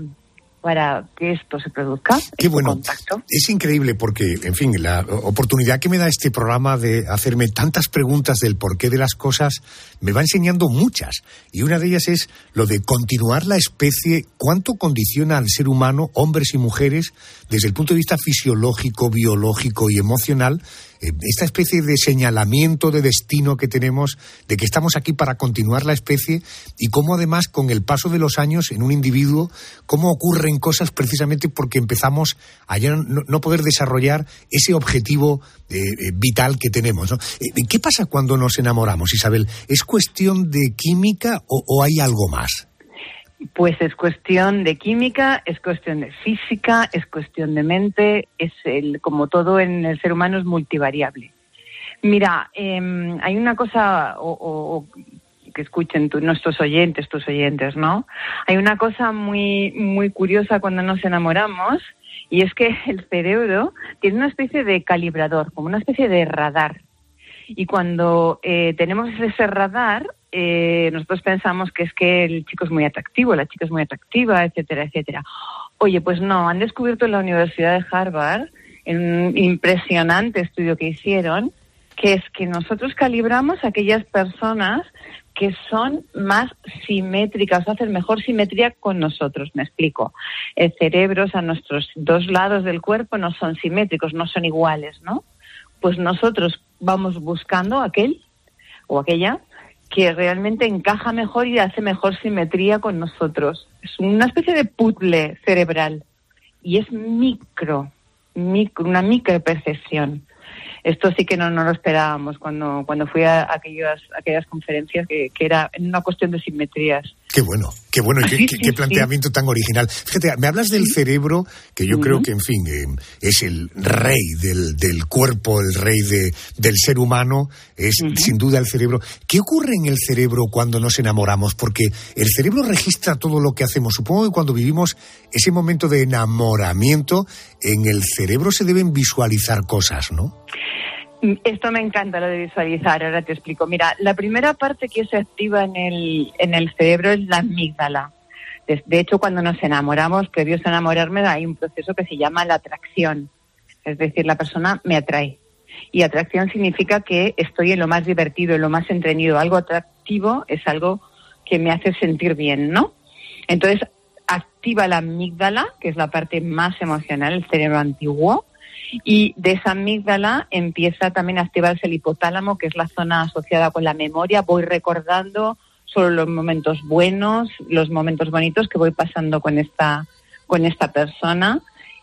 para que esto se produzca. Qué bueno. Es increíble porque, en fin, la oportunidad que me da este programa de hacerme tantas preguntas del porqué de las cosas me va enseñando muchas. Y una de ellas es lo de continuar la especie, cuánto condiciona al ser humano, hombres y mujeres, desde el punto de vista fisiológico, biológico y emocional, eh, esta especie de señalamiento de destino que tenemos, de que estamos aquí para continuar la especie y cómo además con el paso de los años en un individuo, cómo ocurren cosas precisamente porque empezamos a ya no, poder desarrollar ese objetivo eh, eh, vital que tenemos. ¿Qué pasa cuando nos enamoramos, Isabel? ¿Es cuestión de química o hay algo más? Pues es cuestión de química, es cuestión de física, es cuestión de mente, es el, como todo en el ser humano es multivariable. Mira, em, hay una cosa o, o- o que escuchen tu- nuestros oyentes, tus oyentes, ¿no? Hay una cosa muy muy curiosa cuando nos enamoramos y es que el cerebro tiene una especie de calibrador, como una especie de radar. Y cuando eh, tenemos ese radar, eh, nosotros pensamos que es que el chico es muy atractivo, la chica es muy atractiva, etcétera, etcétera. Oye, pues no, han descubierto en la Universidad de Harvard, en un impresionante estudio que hicieron, que es que nosotros calibramos a aquellas personas que son más simétricas, hacen mejor simetría con nosotros. Me explico. El cerebro, o sea, nuestros dos lados del cuerpo no son simétricos, no son iguales, ¿no? Pues nosotros vamos buscando aquel o aquella que realmente encaja mejor y hace mejor simetría con nosotros. Es una especie de puzzle cerebral y es micro, micro una micropercepción. Esto sí que no, no lo esperábamos cuando, cuando fui a aquellas, aquellas conferencias que, que era una cuestión de simetrías. Qué bueno, qué bueno y qué, Sí, qué- qué sí. planteamiento tan original. Fíjate, me hablas del cerebro, que yo creo que, en fin, eh, es el rey del, del cuerpo, el rey de, del ser humano, es sin duda el cerebro. ¿Qué ocurre en el cerebro cuando nos enamoramos? Porque el cerebro registra todo lo que hacemos. Supongo que cuando vivimos ese momento de enamoramiento, en el cerebro se deben visualizar cosas, ¿no? Esto me encanta lo de visualizar, ahora te explico. Mira, la primera parte que se activa en el, en el cerebro es la amígdala. De, hecho, cuando nos enamoramos, previos a enamorarme, hay un proceso que se llama la atracción. Es decir, la persona me atrae. Y atracción significa que estoy en lo más divertido, en lo más entretenido. Algo atractivo es algo que me hace sentir bien, ¿no? Entonces, activa la amígdala, que es la parte más emocional, el cerebro antiguo, y de esa amígdala empieza también a activarse el hipotálamo, que es la zona asociada con la memoria. Voy recordando solo los momentos buenos, los momentos bonitos que voy pasando con esta, con esta persona.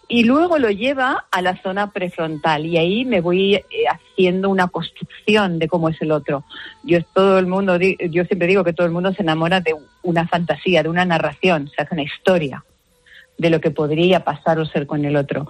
Y luego lo lleva a la zona prefrontal y ahí me voy eh, haciendo una construcción de cómo es el otro. Yo todo el mundo, yo siempre digo que todo el mundo se enamora de una fantasía, de una narración, se hace una historia de lo que podría pasar o ser con el otro.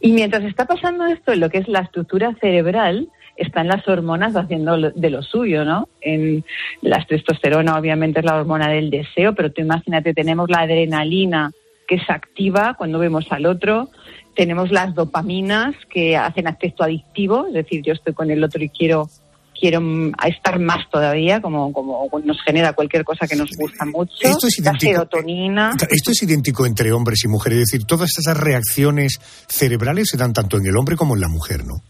Y mientras está pasando esto, en lo que es la estructura cerebral, están las hormonas haciendo de lo suyo, ¿no? En la testosterona obviamente es la hormona del deseo, pero tú imagínate, tenemos la adrenalina que se activa cuando vemos al otro, tenemos las dopaminas que hacen acceso adictivo, es decir, yo estoy con el otro y quiero quiero estar más todavía, como, como nos genera cualquier cosa que nos gusta mucho. Esto es la idéntico. serotonina. Esto es idéntico entre hombres y mujeres, es decir, todas esas reacciones cerebrales se dan tanto en el hombre como en la mujer, ¿no?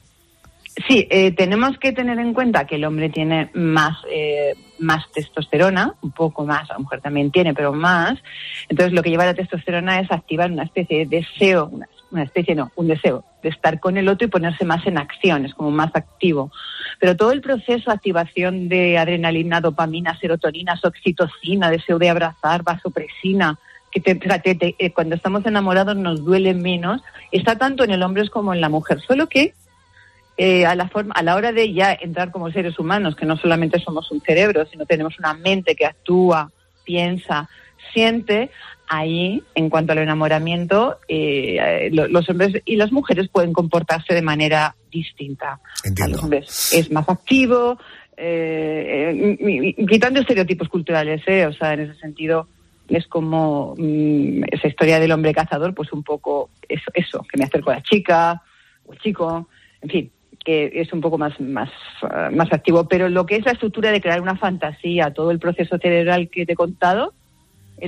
Sí, eh, tenemos que tener en cuenta que el hombre tiene más, eh, más testosterona, un poco más, la mujer también tiene, pero más. Entonces, lo que lleva la testosterona es activar una especie de deseo, una, una especie, no, un deseo de estar con el otro y ponerse más en acción, es como más activo. Pero todo el proceso activación de adrenalina, dopamina, serotonina, oxitocina, deseo de abrazar, vasopresina, que te, te- eh, cuando estamos enamorados nos duele menos, está tanto en el hombre como en la mujer, solo que eh, a, la forma, a la hora de ya entrar como seres humanos, que no solamente somos un cerebro, sino tenemos una mente que actúa, piensa, siente, ahí, en cuanto al enamoramiento, eh, lo- los hombres y las mujeres pueden comportarse de manera distinta. A los hombres es más activo, eh, eh, quitando estereotipos culturales, ¿eh? o sea, en ese sentido es como mm, esa historia del hombre cazador, pues un poco eso, eso, que me acerco a la chica o el chico, en fin, que es un poco más, más, más activo. Pero lo que es la estructura de crear una fantasía, todo el proceso cerebral que te he contado,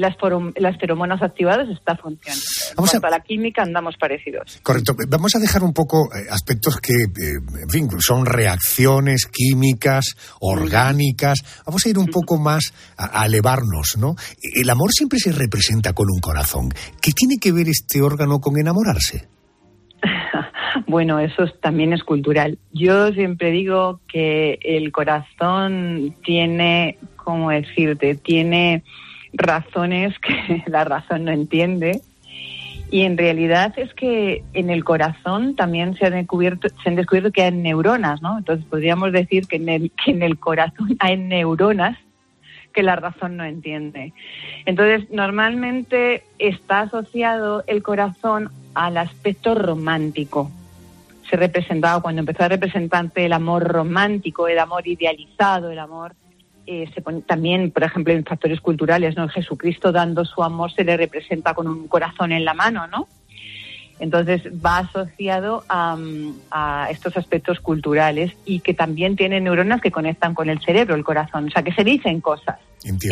las, las feromonas activadas está funcionando. Vamos a- cuanto a... la química andamos parecidos. Correcto. Vamos a dejar un poco eh, aspectos que, eh, en fin, son reacciones químicas, orgánicas. Vamos a ir un poco más a, a elevarnos, ¿no? El amor siempre se representa con un corazón. ¿Qué tiene que ver este órgano con enamorarse? Bueno, eso es- también es cultural. Yo siempre digo que el corazón tiene, ¿cómo decirte? Tiene razones que la razón no entiende. Y en realidad es que en el corazón también se han descubierto, se han descubierto que hay neuronas, ¿no? Entonces podríamos decir que en el, que en el corazón hay neuronas que la razón no entiende. Entonces, normalmente está asociado el corazón al aspecto romántico. Se representaba cuando empezó a representarse el amor romántico, el amor idealizado, el amor. Eh, se pone, también, por ejemplo, en factores culturales, ¿no? Jesucristo dando su amor se le representa con un corazón en la mano, ¿no? Entonces va asociado a, a estos aspectos culturales y que también tiene neuronas que conectan con el cerebro, el corazón. O sea, que se dicen cosas.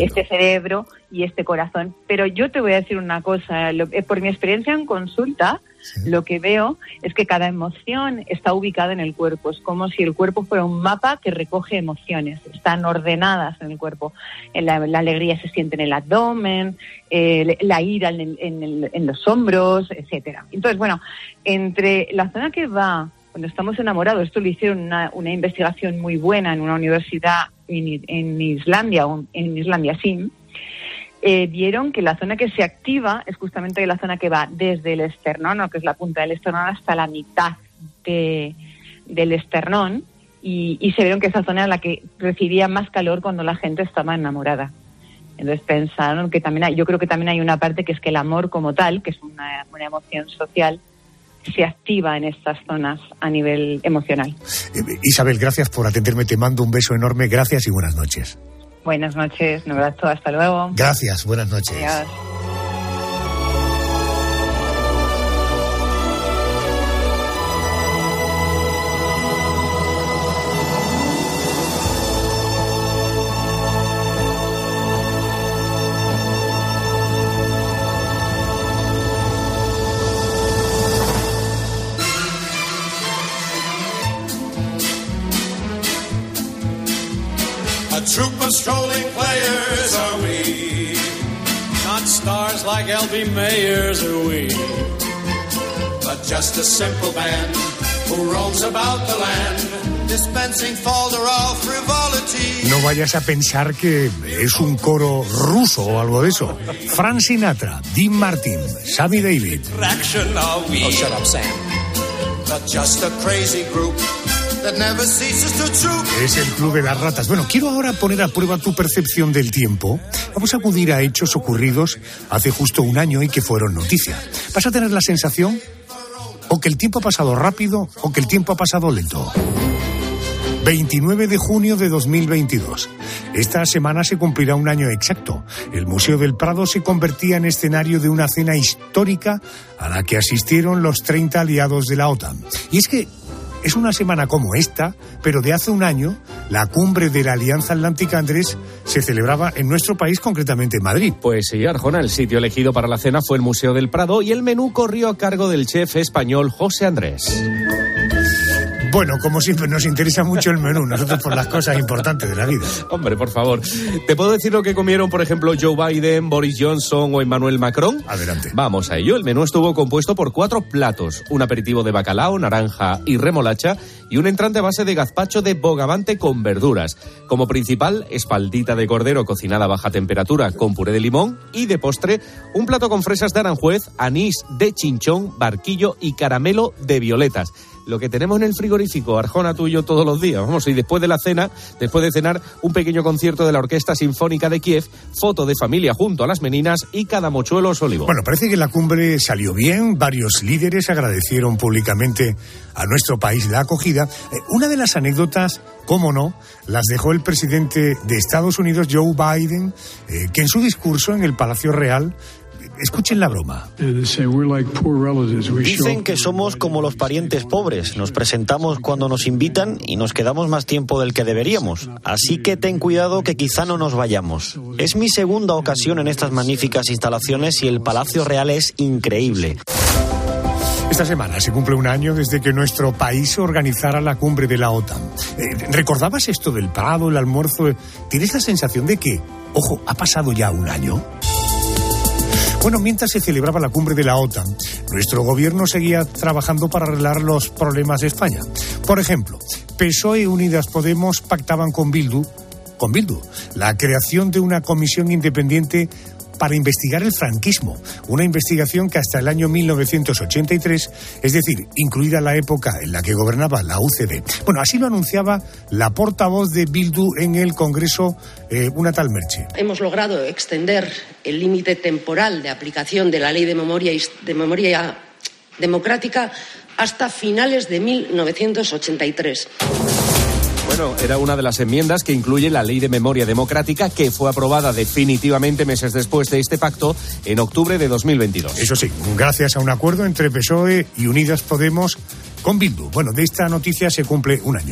Este cerebro y este corazón. Pero yo te voy a decir una cosa. lo- eh, por mi experiencia en consulta, lo que veo es que cada emoción está ubicada en el cuerpo. Es como si el cuerpo fuera un mapa que recoge emociones. Están ordenadas en el cuerpo. La, la alegría se siente en el abdomen, eh, la ira en, el- en los hombros, etcétera. Entonces, bueno, entre la zona que va cuando estamos enamorados, esto lo hicieron una, una investigación muy buena en una universidad en, en Islandia, en Islandia Sim, eh, vieron que la zona que se activa es justamente la zona que va desde el esternón, que es la punta del esternón, hasta la mitad de- del esternón, y, y se vieron que esa zona era la que recibía más calor cuando la gente estaba enamorada. Entonces pensaron que también hay, yo creo que también hay una parte que es que el amor como tal, que es una, una emoción social, se activa en estas zonas a nivel emocional. Eh, Isabel, gracias por atenderme. Te mando un beso enorme. Gracias y buenas noches. Buenas noches, un abrazo, hasta luego. Gracias, buenas noches. Adiós. Stars like L.B. Mayers are we. But just a simple band who roams about the land, dispensing folderol frivolity. No vayas a pensar que es un coro ruso o algo de eso. Frank Sinatra, Dean Martin, Sammy David. Oh, shut up, Sam. But just a crazy group Es el Club de las Ratas. Bueno, quiero ahora poner a prueba tu percepción del tiempo. Vamos a acudir a hechos ocurridos hace justo un año y que fueron noticia. Vas a tener la sensación o que el tiempo ha pasado rápido o que el tiempo ha pasado lento. 29 de junio de 2022. Esta semana se cumplirá un año exacto. El Museo del Prado se convertía en escenario de una cena histórica a la que asistieron los 30 aliados de la OTAN. Y es que es una semana como esta, pero de hace un año, la cumbre de la Alianza Atlántica Andrés se celebraba en nuestro país, concretamente en Madrid. Pues sí, Arjona, el sitio elegido para la cena fue el Museo del Prado y el menú corrió a cargo del chef español José Andrés. Bueno, como siempre, nos interesa mucho el menú, nosotros por las cosas importantes de la vida. Hombre, por favor. ¿Te puedo decir lo que comieron, por ejemplo, Joe Biden, Boris Johnson o Emmanuel Macron? Adelante. Vamos a ello. El menú estuvo compuesto por cuatro platos: un aperitivo de bacalao, naranja y remolacha y un entrante a base de gazpacho de bogavante con verduras. Como principal, espaldita de cordero cocinada a baja temperatura con puré de limón y de postre, un plato con fresas de aranjuez, anís de chinchón, barquillo y caramelo de violetas. Lo que tenemos en el frigorífico, Arjona, tú y yo todos los días. Vamos, y después de la cena, después de cenar, un pequeño concierto de la Orquesta Sinfónica de Kiev, foto de familia junto a las meninas y cada mochuelos olivo. Bueno, parece que la cumbre salió bien. Varios líderes agradecieron públicamente a nuestro país la acogida. Eh, una de las anécdotas, cómo no, las dejó el presidente de Estados Unidos, Joe Biden, eh, que en su discurso en el Palacio Real Escuchen la broma. Dicen que somos como los parientes pobres. Nos presentamos cuando nos invitan y nos quedamos más tiempo del que deberíamos. Así que ten cuidado que quizá no nos vayamos. Es mi segunda ocasión en estas magníficas instalaciones y el Palacio Real es increíble. Esta semana se cumple un año desde que nuestro país organizara la cumbre de la OTAN. Eh, ¿Recordabas esto del Prado, el almuerzo? ¿Tienes la sensación de que, ojo, ha pasado ya un año? Bueno, mientras se celebraba la cumbre de la OTAN, nuestro gobierno seguía trabajando para arreglar los problemas de España. Por ejemplo, PSOE y Unidas Podemos pactaban con Bildu, con Bildu, la creación de una comisión independiente para investigar el franquismo, una investigación que hasta el año 1983, es decir, incluida la época en la que gobernaba la UCD. Bueno, así lo anunciaba la portavoz de Bildu en el Congreso, eh, una Merche. Hemos logrado extender el límite temporal de aplicación de la ley de memoria, de memoria democrática hasta finales de 1983. Bueno, era una de las enmiendas que incluye la Ley de Memoria Democrática que fue aprobada definitivamente meses después de este pacto en octubre de 2022. Eso sí, gracias a un acuerdo entre PSOE y Unidas Podemos con Bildu. Bueno, de esta noticia se cumple un año.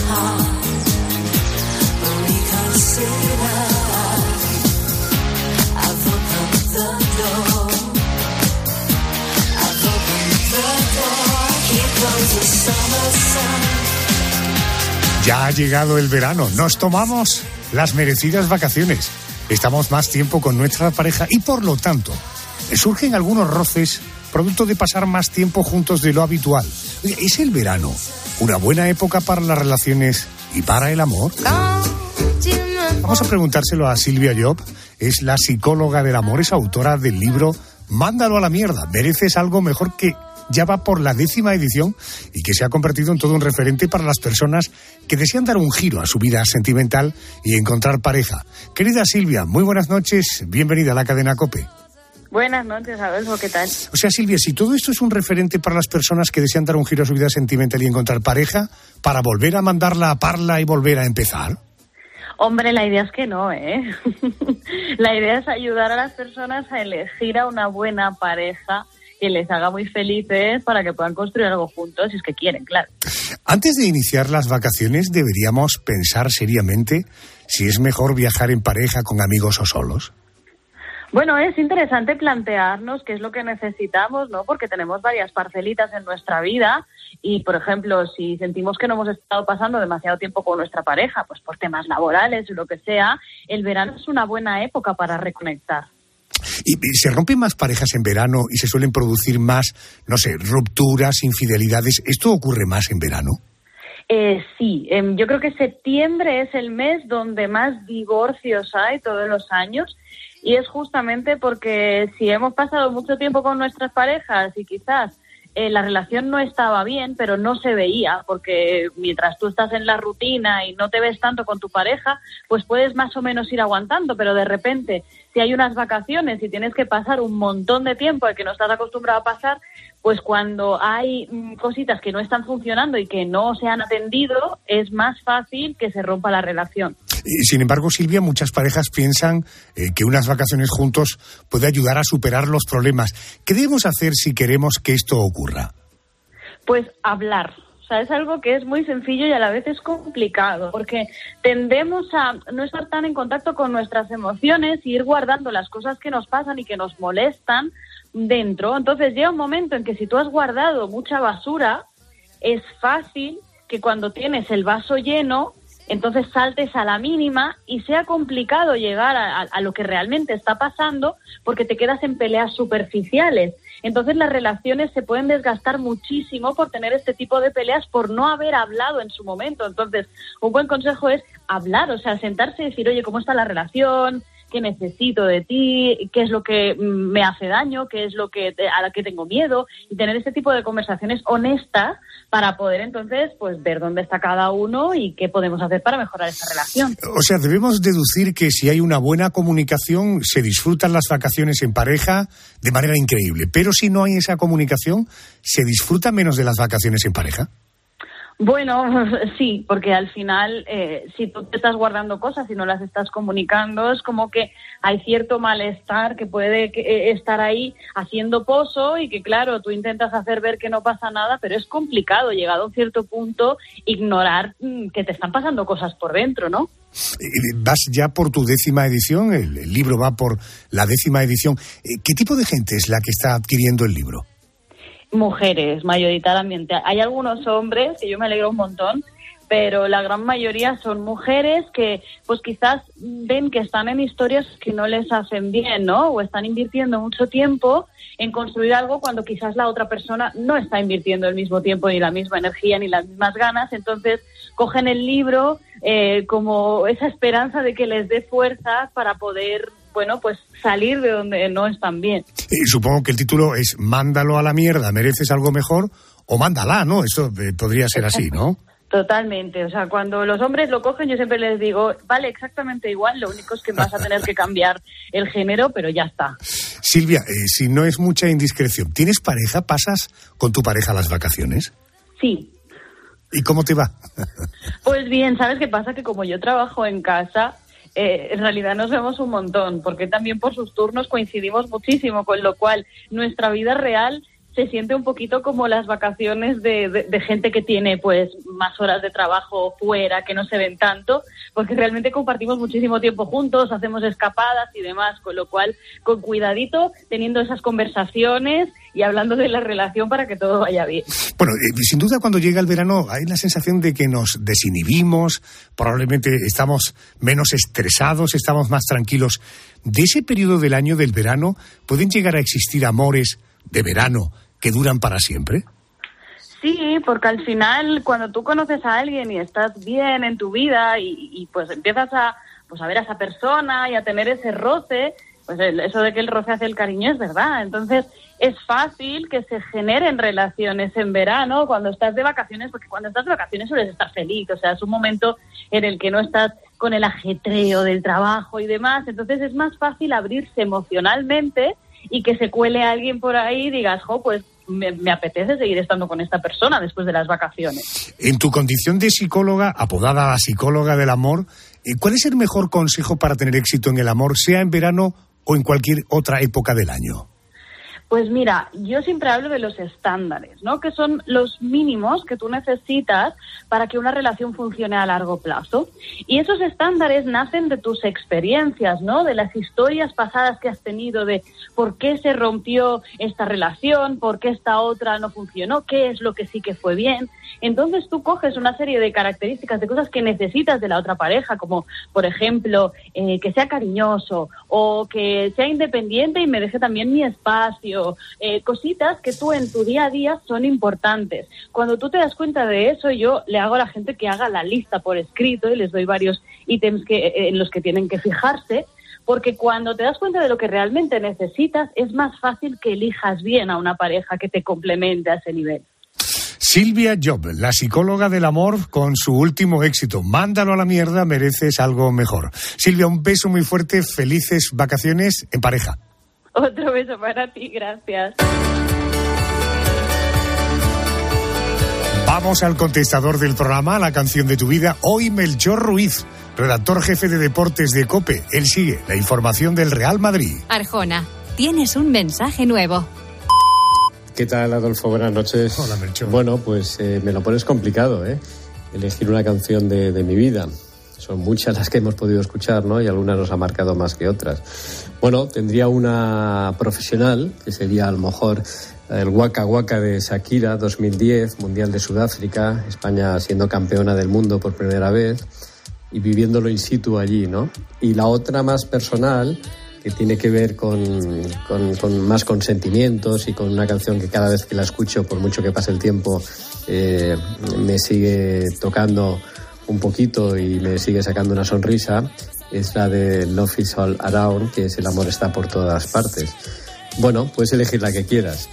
Ya ha llegado el verano, nos tomamos las merecidas vacaciones, estamos más tiempo con nuestra pareja y por lo tanto surgen algunos roces producto de pasar más tiempo juntos de lo habitual. ¿Es el verano una buena época para las relaciones y para el amor? Vamos a preguntárselo a Silvia Job, es la psicóloga del amor, es autora del libro Mándalo a la mierda, mereces algo mejor que ya va por la décima edición y que se ha convertido en todo un referente para las personas que desean dar un giro a su vida sentimental y encontrar pareja. Querida Silvia, muy buenas noches, bienvenida a la cadena Cope. Buenas noches, Adolfo, ¿qué tal? O sea, Silvia, si todo esto es un referente para las personas que desean dar un giro a su vida sentimental y encontrar pareja, para volver a mandarla a parla y volver a empezar. Hombre, la idea es que no, ¿eh? la idea es ayudar a las personas a elegir a una buena pareja que les haga muy felices para que puedan construir algo juntos si es que quieren, claro. Antes de iniciar las vacaciones, deberíamos pensar seriamente si es mejor viajar en pareja con amigos o solos. Bueno, es interesante plantearnos qué es lo que necesitamos, ¿no? Porque tenemos varias parcelitas en nuestra vida y, por ejemplo, si sentimos que no hemos estado pasando demasiado tiempo con nuestra pareja, pues por temas laborales o lo que sea, el verano es una buena época para reconectar. ¿Y se rompen más parejas en verano y se suelen producir más, no sé, rupturas, infidelidades? ¿Esto ocurre más en verano? Eh, sí, em, yo creo que septiembre es el mes donde más divorcios hay todos los años y es justamente porque si hemos pasado mucho tiempo con nuestras parejas y quizás eh, la relación no estaba bien, pero no se veía, porque mientras tú estás en la rutina y no te ves tanto con tu pareja, pues puedes más o menos ir aguantando, pero de repente, si hay unas vacaciones y tienes que pasar un montón de tiempo al que no estás acostumbrado a pasar, pues cuando hay mm, cositas que no están funcionando y que no se han atendido, es más fácil que se rompa la relación. Sin embargo, Silvia, muchas parejas piensan eh, que unas vacaciones juntos puede ayudar a superar los problemas. ¿Qué debemos hacer si queremos que esto ocurra? Pues hablar, sea, es algo que es muy sencillo y a la vez es complicado, porque tendemos a no estar tan en contacto con nuestras emociones y ir guardando las cosas que nos pasan y que nos molestan dentro. Entonces llega un momento en que si tú has guardado mucha basura, es fácil que cuando tienes el vaso lleno, entonces saltes a la mínima y sea complicado llegar a, lo que realmente está pasando porque te quedas en peleas superficiales. Entonces las relaciones se pueden desgastar muchísimo por tener este tipo de peleas por no haber hablado en su momento. Entonces, un buen consejo es hablar, o sea, sentarse y decir, oye, ¿cómo está la relación? Qué necesito de ti, qué es lo que me hace daño, qué es lo que a la que tengo miedo y tener este tipo de conversaciones honestas para poder entonces pues ver dónde está cada uno y qué podemos hacer para mejorar esta relación. O sea, debemos deducir que si hay una buena comunicación se disfrutan las vacaciones en pareja de manera increíble, pero si no hay esa comunicación se disfruta menos de las vacaciones en pareja. Bueno, sí, porque al final, eh, si tú te estás guardando cosas y no las estás comunicando, es como que hay cierto malestar que puede eh, estar ahí haciendo pozo y que, claro, tú intentas hacer ver que no pasa nada, pero es complicado, llegado a un cierto punto, ignorar mm, que te están pasando cosas por dentro, ¿no? Eh, vas ya por tu décima edición, el libro va por la décima edición. ¿Qué tipo de gente es la que está adquiriendo el libro? Mujeres, mayoritariamente. Hay algunos hombres, que yo me alegro un montón, pero la gran mayoría son mujeres que pues quizás ven que están en historias que no les hacen bien, ¿no? O están invirtiendo mucho tiempo en construir algo cuando quizás la otra persona no está invirtiendo el mismo tiempo ni la misma energía ni las mismas ganas, entonces cogen el libro eh, como esa esperanza de que les dé fuerza para poder bueno, pues salir de donde no están bien. Y supongo que el título es Mándalo a la mierda, mereces algo mejor o mándala, ¿no? Eso eh, podría ser así, ¿no? Totalmente, o sea, cuando los hombres lo cogen yo siempre les digo, vale exactamente igual, lo único es que vas a tener que cambiar el género, pero ya está. Silvia, eh, si no es mucha indiscreción, ¿tienes pareja? ¿Pasas con tu pareja las vacaciones? Sí. ¿Y cómo te va? pues bien, ¿sabes qué pasa? Que como yo trabajo en casa, eh, en realidad nos vemos un montón, porque también por sus turnos coincidimos muchísimo, con lo cual nuestra vida real se siente un poquito como las vacaciones de, de, gente que tiene pues más horas de trabajo fuera, que no se ven tanto, porque realmente compartimos muchísimo tiempo juntos, hacemos escapadas y demás, con lo cual con cuidadito, teniendo esas conversaciones y hablando de la relación para que todo vaya bien. Bueno, eh, sin duda cuando llega el verano hay la sensación de que nos desinhibimos, probablemente estamos menos estresados, estamos más tranquilos. De ese periodo del año del verano pueden llegar a existir amores de verano que duran para siempre? Sí, porque al final cuando tú conoces a alguien y estás bien en tu vida y, pues empiezas a, pues a ver a esa persona y a tener ese roce, pues eso de que el roce hace el cariño es verdad. Entonces es fácil que se generen relaciones en verano cuando estás de vacaciones, porque cuando estás de vacaciones sueles estar feliz, o sea, es un momento en el que no estás con el ajetreo del trabajo y demás, entonces es más fácil abrirse emocionalmente y que se cuele alguien por ahí y digas, jo, pues me, apetece seguir estando con esta persona después de las vacaciones. En tu condición de psicóloga, apodada la psicóloga del amor, eh, ¿cuál es el mejor consejo para tener éxito en el amor, sea en verano o en cualquier otra época del año? Pues mira, yo siempre hablo de los estándares, ¿no? Que son los mínimos que tú necesitas para que una relación funcione a largo plazo. Y esos estándares nacen de tus experiencias, ¿no? De las historias pasadas que has tenido de por qué se rompió esta relación, por qué esta otra no funcionó, qué es lo que sí que fue bien. Entonces tú coges una serie de características, de cosas que necesitas de la otra pareja, como por ejemplo eh, que sea cariñoso o que sea independiente y me deje también mi espacio, eh, cositas que tú en tu día a día son importantes. Cuando tú te das cuenta de eso, yo le hago a la gente que haga la lista por escrito y les doy varios ítems que, eh, en los que tienen que fijarse porque cuando te das cuenta de lo que realmente necesitas, es más fácil que elijas bien a una pareja que te complemente a ese nivel. Silvia Job, la psicóloga del amor, con su último éxito. Mándalo a la mierda, mereces algo mejor. Silvia, un beso muy fuerte, felices vacaciones en pareja. Otro beso para ti, gracias. Vamos al contestador del programa, la canción de tu vida. Hoy Melchor Ruiz, redactor jefe de deportes de COPE. Él sigue la información del Real Madrid. Arjona, tienes un mensaje nuevo ¿Qué tal, Adolfo? Buenas noches. Hola, Melchor. Bueno, pues eh, me lo pones complicado, ¿eh? Elegir una canción de, de mi vida. Son muchas las que hemos podido escuchar, ¿no? Y algunas nos ha marcado más que otras. Bueno, tendría una profesional, que sería a lo mejor el Waka Waka de Shakira 2010, Mundial de Sudáfrica, España siendo campeona del mundo por primera vez y viviéndolo in situ allí, ¿no? Y la otra más personal, que tiene que ver con, con- con más con sentimientos y con una canción que cada vez que la escucho, por mucho que pase el tiempo, eh, me sigue tocando un poquito y me sigue sacando una sonrisa, es la de Love is All Around, que es El amor está por todas partes. Bueno, puedes elegir la que quieras.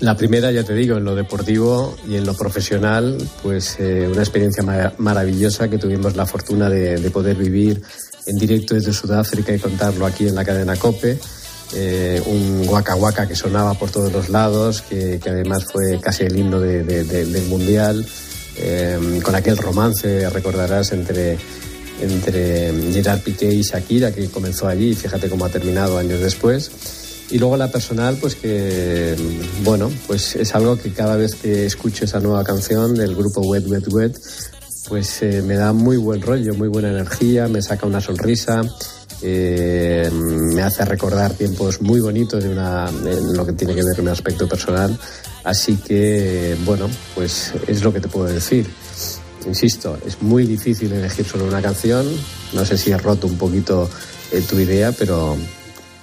La primera, ya te digo, en lo deportivo y en lo profesional, pues eh, una experiencia ma- maravillosa que tuvimos la fortuna de, de poder vivir en directo desde Sudáfrica y contarlo aquí en la cadena COPE. Eh, un Waka Waka que sonaba por todos los lados, que, además fue casi el himno de- de- de- del Mundial, eh, con aquel romance, recordarás, entre, entre Gerard Piqué y Shakira, que comenzó allí y fíjate cómo ha terminado años después. Y luego la personal, pues que, bueno, pues es algo que cada vez que escucho esa nueva canción del grupo Wet Wet Wet, pues eh, me da muy buen rollo, muy buena energía, me saca una sonrisa, eh, me hace recordar tiempos muy bonitos de una, en lo que tiene que ver con mi aspecto personal. Así que, bueno, pues es lo que te puedo decir. Insisto, es muy difícil elegir solo una canción. No sé si he roto un poquito eh, tu idea, pero,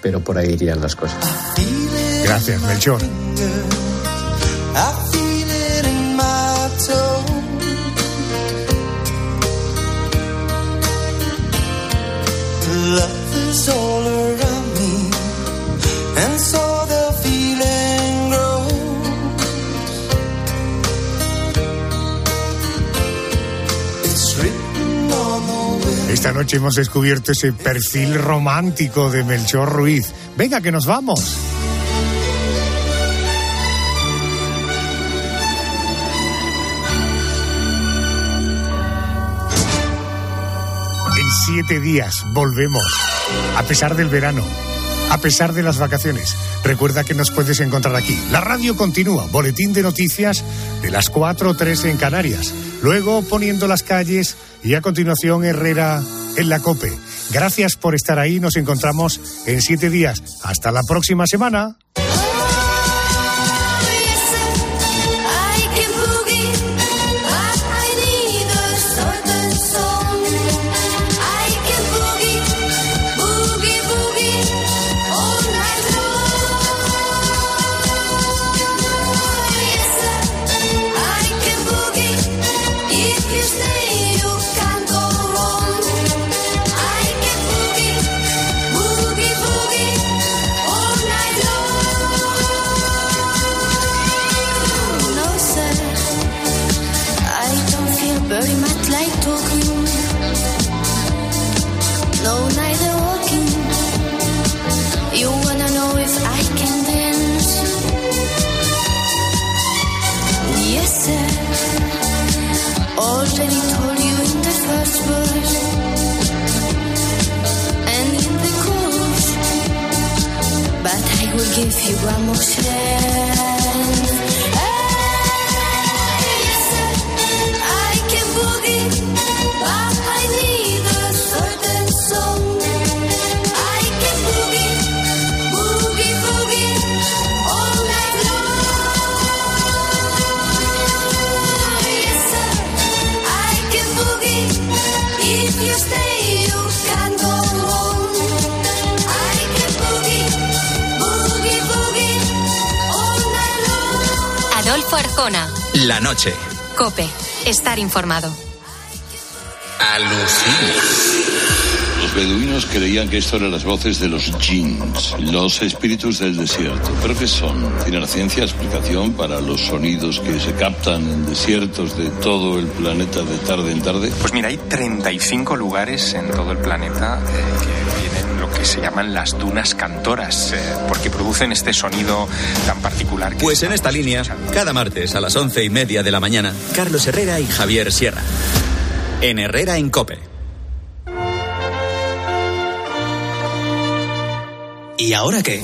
pero por ahí irían las cosas. Gracias, Melchor. Esta noche hemos descubierto ese perfil romántico de Melchor Ruiz. Venga, que nos vamos. Siete días volvemos, a pesar del verano, a pesar de las vacaciones. Recuerda que nos puedes encontrar aquí. La radio continúa, boletín de noticias de las 4 o 3 en Canarias. Luego poniendo las calles y a continuación Herrera en la COPE. Gracias por estar ahí, nos encontramos en siete días. Hasta la próxima semana. Arjona, La noche. Cope, estar informado. Alucina. Los beduinos creían que esto eran las voces de los jinns, los espíritus del desierto. ¿Pero qué son? ¿Tiene la ciencia explicación para los sonidos que se captan en desiertos de todo el planeta de tarde en tarde? Pues mira, hay 35 lugares en todo el planeta eh, que que se llaman las dunas cantoras, eh, porque producen este sonido tan particular. Que Pues en esta línea, cada martes a las once y media de la mañana, Carlos Herrera y Javier Sierra. En Herrera en Cope. ¿Y ahora qué?